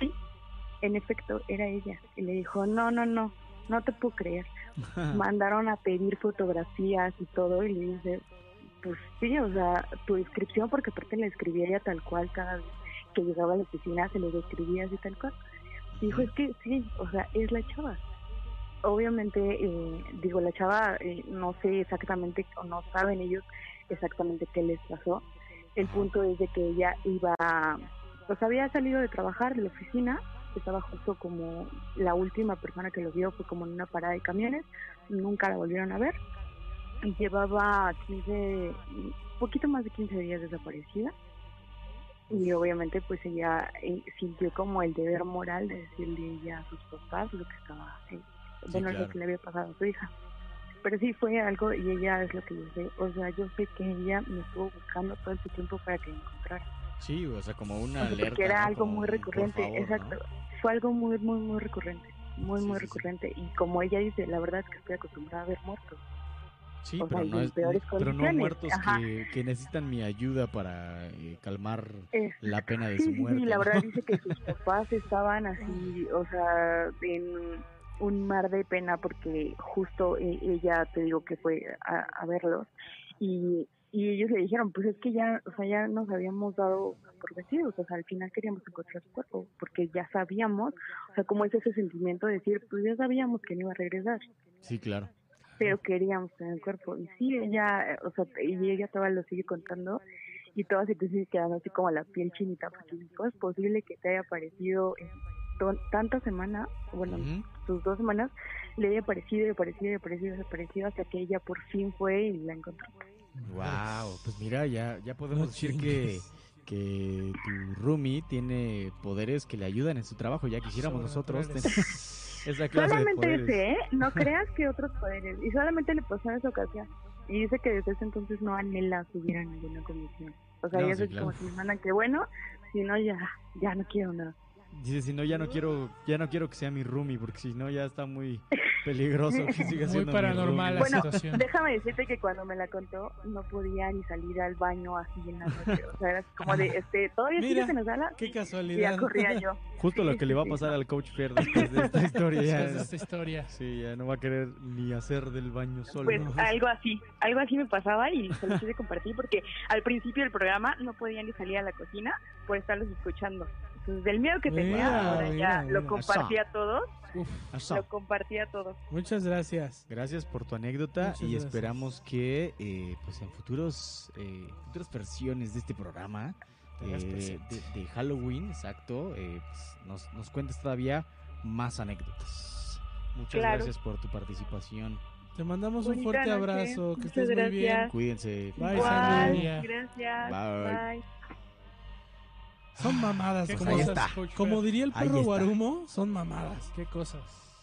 sí, en efecto, era ella. Y le dijo, no, no, no, no te puedo creer. <laughs> Mandaron a pedir fotografías y todo y le dice, pues sí, o sea, tu descripción, porque aparte le escribía ella tal cual cada vez que llegaba a la oficina, se lo describía así tal cual. Dijo, es que sí, o sea, es la chava. Obviamente, eh, digo, la chava, eh, no sé exactamente, o no saben ellos exactamente qué les pasó. El punto es de que ella iba, pues había salido de trabajar de la oficina, estaba justo como la última persona que lo vio, fue como en una parada de camiones, nunca la volvieron a ver. Llevaba 15, poquito más de 15 días desaparecida y obviamente pues ella eh, sintió como el deber moral de decirle ya a sus papás lo que estaba Sí, bueno claro. lo que le había pasado a su hija pero sí fue algo y ella es lo que yo sé. O sea, yo sé que ella me estuvo buscando todo este tiempo para que me encontrara. Sí, o sea, como una O sea, alerta. porque era ¿no? algo Como muy recurrente, favor, ¿no? exacto. Fue algo muy, muy, muy recurrente. Muy, Sí, muy sí, recurrente. Y como ella dice, la verdad es que estoy acostumbrada a ver muertos. Sí, o pero no, es, pero no muertos que, que necesitan mi ayuda para eh, calmar Es- la pena de Sí, su muerte. sí, la ¿no? verdad dice que sus <laughs> papás estaban así, o sea, en un mar de pena porque justo e- ella, te digo que fue a, a verlos y, y ellos le dijeron, pues es que ya, o sea, ya nos habíamos dado por vencidos, o sea, al final queríamos encontrar su cuerpo porque ya sabíamos, o sea, como es ese sentimiento de decir, pues ya sabíamos que no iba a regresar Sí, claro. pero queríamos tener el cuerpo. Y sí, ella, o sea, y ella todavía lo sigue contando y todas se te sigue quedando así como la piel chinita, porque ¿cómo es posible que te haya aparecido en ton- tantas semanas, bueno, sus dos semanas, le haya aparecido y aparecido y aparecido y aparecido hasta que ella por fin fue y la encontró. Wow, pues mira, ya, ya podemos No decir que, que tu roomie tiene poderes que le ayudan en su trabajo. Ya quisiéramos nosotros tener <laughs> esa clase de Solamente poderes. ese, ¿eh? No creas que otros poderes. Y solamente le pasó en esa ocasión. Y dice que desde ese entonces no anhela subir a ninguna comisión. O sea, No, ya sí, es claro. como si me mandan que bueno, si no ya, ya no quiero nada. Dice, si no, ya no quiero, ya no quiero que sea mi roomie, porque si no, ya está muy peligroso que <laughs> siga Muy siendo mi paranormal la. Bueno, situación. Déjame decirte que cuando me la contó no podía ni salir al baño así en la noche. O sea, era como de, este, ¿todavía Mira, sigues en la sala? Qué Y ya casualidad. corría yo. Justo lo Sí, que le va a pasar sí. al coach Fer después de esta <laughs> historia. Después de esta historia. Sí, ya no va a querer ni hacer del baño solo. Pues ¿no? algo así, algo así me pasaba y se lo quise compartir porque al principio del programa no podía ni salir a la cocina por estarlos escuchando. Entonces, del miedo que tenía, Mira, ahora mira, ya mira. lo compartía a todos, Uf, lo compartía a todos. muchas gracias. Gracias por tu anécdota Muchas y gracias. esperamos que eh, pues en futuros eh, futuras versiones de este programa eh, de, de Halloween, exacto, eh, pues, nos, nos cuentes todavía más anécdotas. Muchas Claro. gracias por tu participación. Te mandamos un Bonita fuerte noche. abrazo. Que Muchas estés muy bien. gracias. Cuídense. Bye, Sandy. gracias. Bye. Bye. Son mamadas. ¿Qué Como, ahí cosas, está. Como diría el perro. Guarumo, son mamadas. ¿Qué cosas?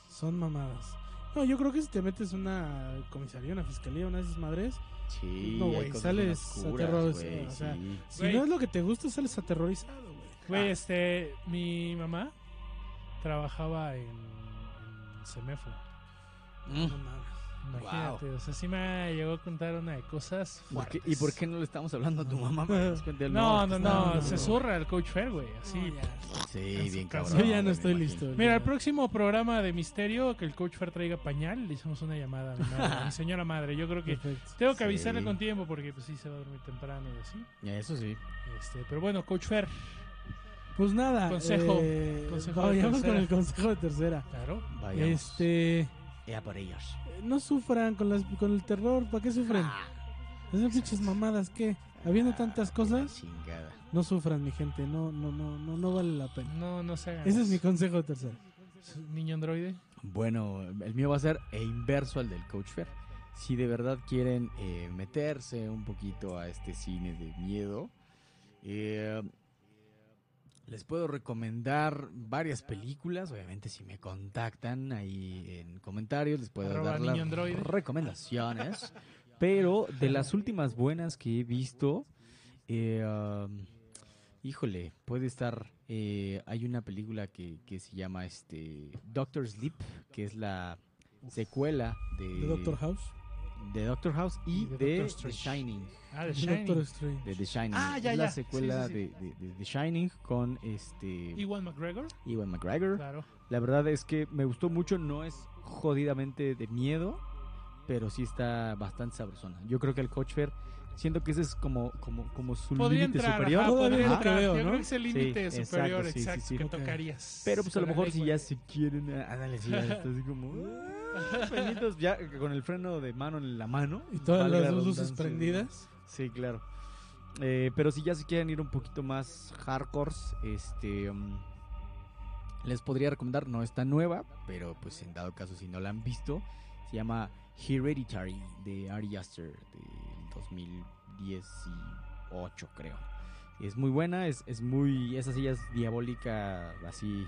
Son mamadas. No, yo creo que si te metes una comisaría, una fiscalía, una de esas madres, Sí, No, güey, sales oscuras, aterrorizado, o sea, sí. si no es lo que te gusta, sales aterrorizado, güey. Güey, este, mi mamá trabajaba en, en Semefo. Mm. No mames. Imagínate, o sea, sí me llegó a contar una de cosas ¿Por qué- fuertes. ¿Y por qué no le estamos hablando a tu mamá? No, no, no, se zurra el Coach Fair, güey, así. Ya. Sí, bien cabrón. Yo ya no estoy listo. Mira, el próximo programa de misterio, que el Coach Fair traiga pañal, le hicimos una llamada a mi, madre, mi señora madre. Yo creo que Perfecto. tengo que Sí. avisarle con tiempo porque pues sí se va a dormir temprano y así. Eso sí. Este, pero bueno, Coach Fair, Pues nada. Consejo. eh, Consejo de vayamos con tercera. el consejo de tercera. claro. Vayamos. Este. Ya por ellos. No sufran con, las, con el terror. ¿Para qué sufren? Ah. Esas pinches mamadas, ¿qué? Habiendo tantas cosas, Chingada. no sufran, mi gente. No, no, no, no, no vale la pena. No, no se hagan. Ese es mi consejo de tercera. Niño androide. Bueno, el mío va a ser e inverso al del Coach Fair. Si de verdad quieren eh, meterse un poquito a este cine de miedo, eh, les puedo recomendar varias películas. Obviamente, si me contactan ahí en comentarios, les puedo Arroba dar las recomendaciones. Pero de las últimas buenas que he visto, eh, um, híjole, puede estar. eh, hay una película que, que se llama este Doctor Sleep, que es la secuela de, De Doctor House. De Doctor House y, Y de The. Shining. Ah, de De Shining. Doctor Strange. De The Shining. Ah, ya, es la ya. secuela Sí, sí, sí. De, de- de The Shining con este Iwan McGregor. Ewan McGregor. Claro. La verdad es que me gustó mucho, no es jodidamente de miedo, pero sí está bastante sabrosona. Yo creo que el Coach Fair, siento que ese es como, como, como su límite superior. ajá, Todavía podría es lo que entrar. Yo ¿no? creo que es el límite Sí, superior, exacto, sí, sí, exacto, sí. que tocarías. Pero pues a lo mejor si ya se quieren, ah, ándale, ya está así como... ah, <laughs> ya con el freno de mano en la mano. Y todas las la luces prendidas. Sí, claro. Eh, pero si ya se quieren ir un poquito más hardcore, este um, les podría recomendar, no está nueva, pero pues en dado caso si no la han visto, se llama Hereditary de Ari Aster del 2018 creo. Es muy buena, es, es muy, esa sí es diabólica, así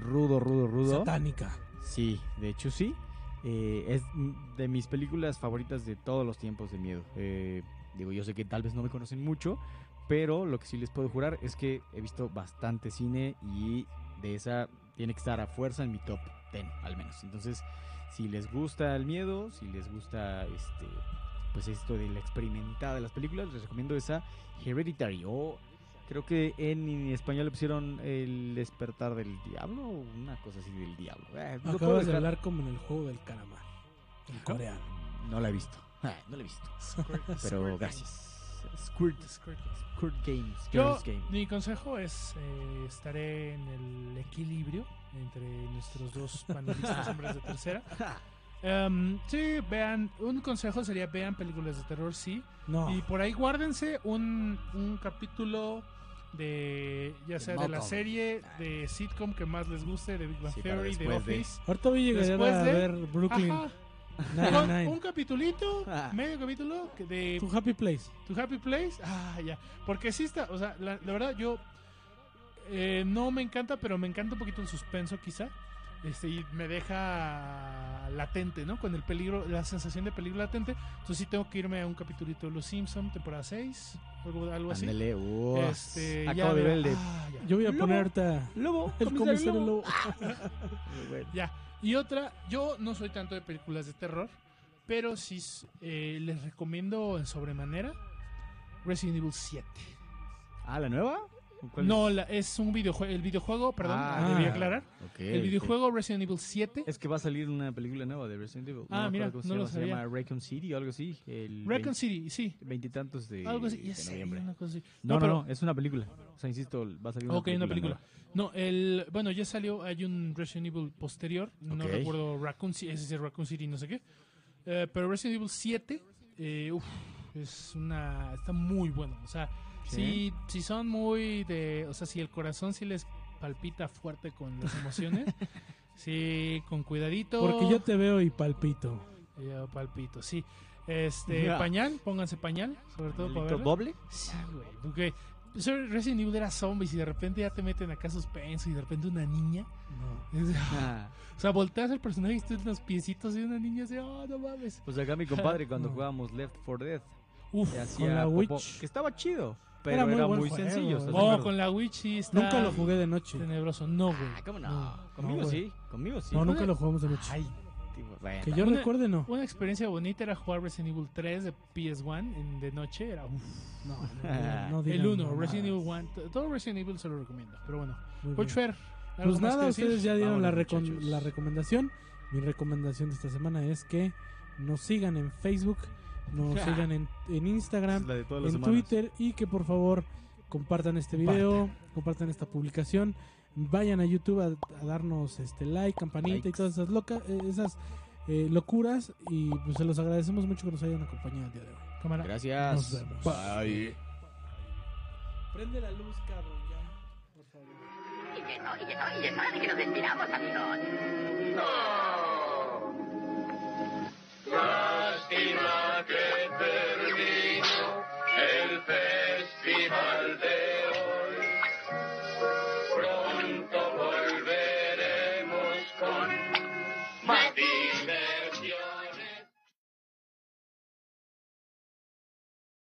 rudo, rudo, rudo. Satánica. Sí, de hecho sí. Eh, es de mis películas favoritas de todos los tiempos de miedo. Eh, digo, yo sé que tal vez no me conocen mucho, pero lo que sí les puedo jurar es que he visto bastante cine y de esa tiene que estar a fuerza en mi top 10 al menos. Entonces, si les gusta el miedo, si les gusta este pues esto de la experimentada de las películas, les recomiendo esa Hereditary o creo que en español le pusieron El despertar del diablo o una cosa así del diablo. Eh, lo puedo Acabas de dejar- hablar como en el juego del calamar. En coreano. No la he visto. Ah, no la he visto. Squirt- <laughs> Pero Squirt gracias. Squirt, Games. Squirt. Squirt Games. Yo, Game. mi consejo es eh, estaré en el equilibrio entre nuestros dos panelistas <laughs> hombres de tercera. <laughs> Em, sí, vean, un consejo sería vean películas de terror, sí. No. Y por ahí guárdense un, un capítulo de, ya sea de la serie, de sitcom que más les guste, de Big Bang Sí, Theory, de Office. Ahorita voy a llegar a de- ver Brooklyn. Con Nine-Nine. un capitulito, Ah. medio capítulo de Tu Happy Place. To Happy Place. Ah, ya. Porque sí está, o sea, la, la verdad yo eh, no me encanta, pero me encanta un poquito el suspenso quizá. Este, y me deja latente, ¿no? Con el peligro, la sensación de peligro latente. Entonces sí tengo que irme a un capitulito de Los Simpson, temporada 6, algo, algo así. Ándale, uh, Este, ya acabo de ver el de ah. Yo voy a Lobo. poner ahorita Lobo. el comisario Lobo. <laughs> Bueno. Ya. Y otra, yo no soy tanto de películas de terror, pero sí eh, les recomiendo en sobremanera Resident Evil 7. Ah, ¿la nueva? ¿Cuál No, es? la- es un videojuego, el videojuego, perdón, Ah. debí aclarar. Ok, El videojuego Resident Evil 7. Es que va a salir una película nueva de Resident Evil. Ah, me mira, no se lo llama, se sabía. llama Raycon City o algo así. El Raccoon City, sí. Veintitantos de, Algo así. de Ya sé, noviembre. una cosa así. No, no, pero- no, es una película. O sea, insisto, va a salir una Ok, película. una película. nueva. No, el, bueno, ya salió, hay un Resident Evil posterior, no Ok. recuerdo Raccoon City, ese es Raccoon City, no sé qué. Eh, pero Resident Evil 7, eh, uf, es una, está muy bueno. O sea, Sí. si, si son muy de, o sea, si el corazón sí les palpita fuerte con las emociones, <laughs> sí, con cuidadito. Porque yo te veo y palpito. Yo palpito, sí. Este, pañal, pónganse pañal, sobre todo para ¿Delito verla. doble? Sí, güey, porque Resident Evil era zombies y de repente ya te meten acá suspenso y de repente una niña. No. <laughs> Es- Ah, O sea, volteas al personaje y estás en los piecitos de una niña dice, oh, no mames. pues acá mi compadre <laughs> cuando No. jugábamos Left 4 Dead Uf, con la popó, Witch. que estaba chido, pero Era era muy muy, buen juego, sencillo. ¿estás de oh, acuerdo? con la Witch sí está Nunca lo jugué de noche. tenebroso. No, güey. Ah, ¿cómo no? No, Conmigo no, güey. sí, conmigo sí. No, nunca lo jugamos de noche. Ay, tipo, bueno. Que yo Una- recuerde, no. Una experiencia bonita era jugar Resident Evil 3 de PS1 en, de noche. Era uf. No, <laughs> no, no el digan 1, mamadas. Resident Evil 1. t- Todo Resident Evil se lo recomiendo. Pero bueno, Muy bien. Coach Fer. ¿algo Pues más nada, decir? ustedes ya dieron la, Vámonos, muchachos. la recomendación. Mi recomendación de esta semana es que nos sigan en Facebook, nos <laughs> sigan en, en Instagram, en. Twitter y que por favor compartan este video, compartan esta publicación, vayan a YouTube a, darnos este like, campanita y todas esas locas, eh, esas eh, locuras y pues se los agradecemos mucho que nos hayan acompañado el día de hoy. Cámara. Gracias. Nos vemos. Bye. Prende la luz, cabrón, ya. Por favor. Y que no, y que no, y que no, que nos despidamos, amigos. No. Lástima. Marte.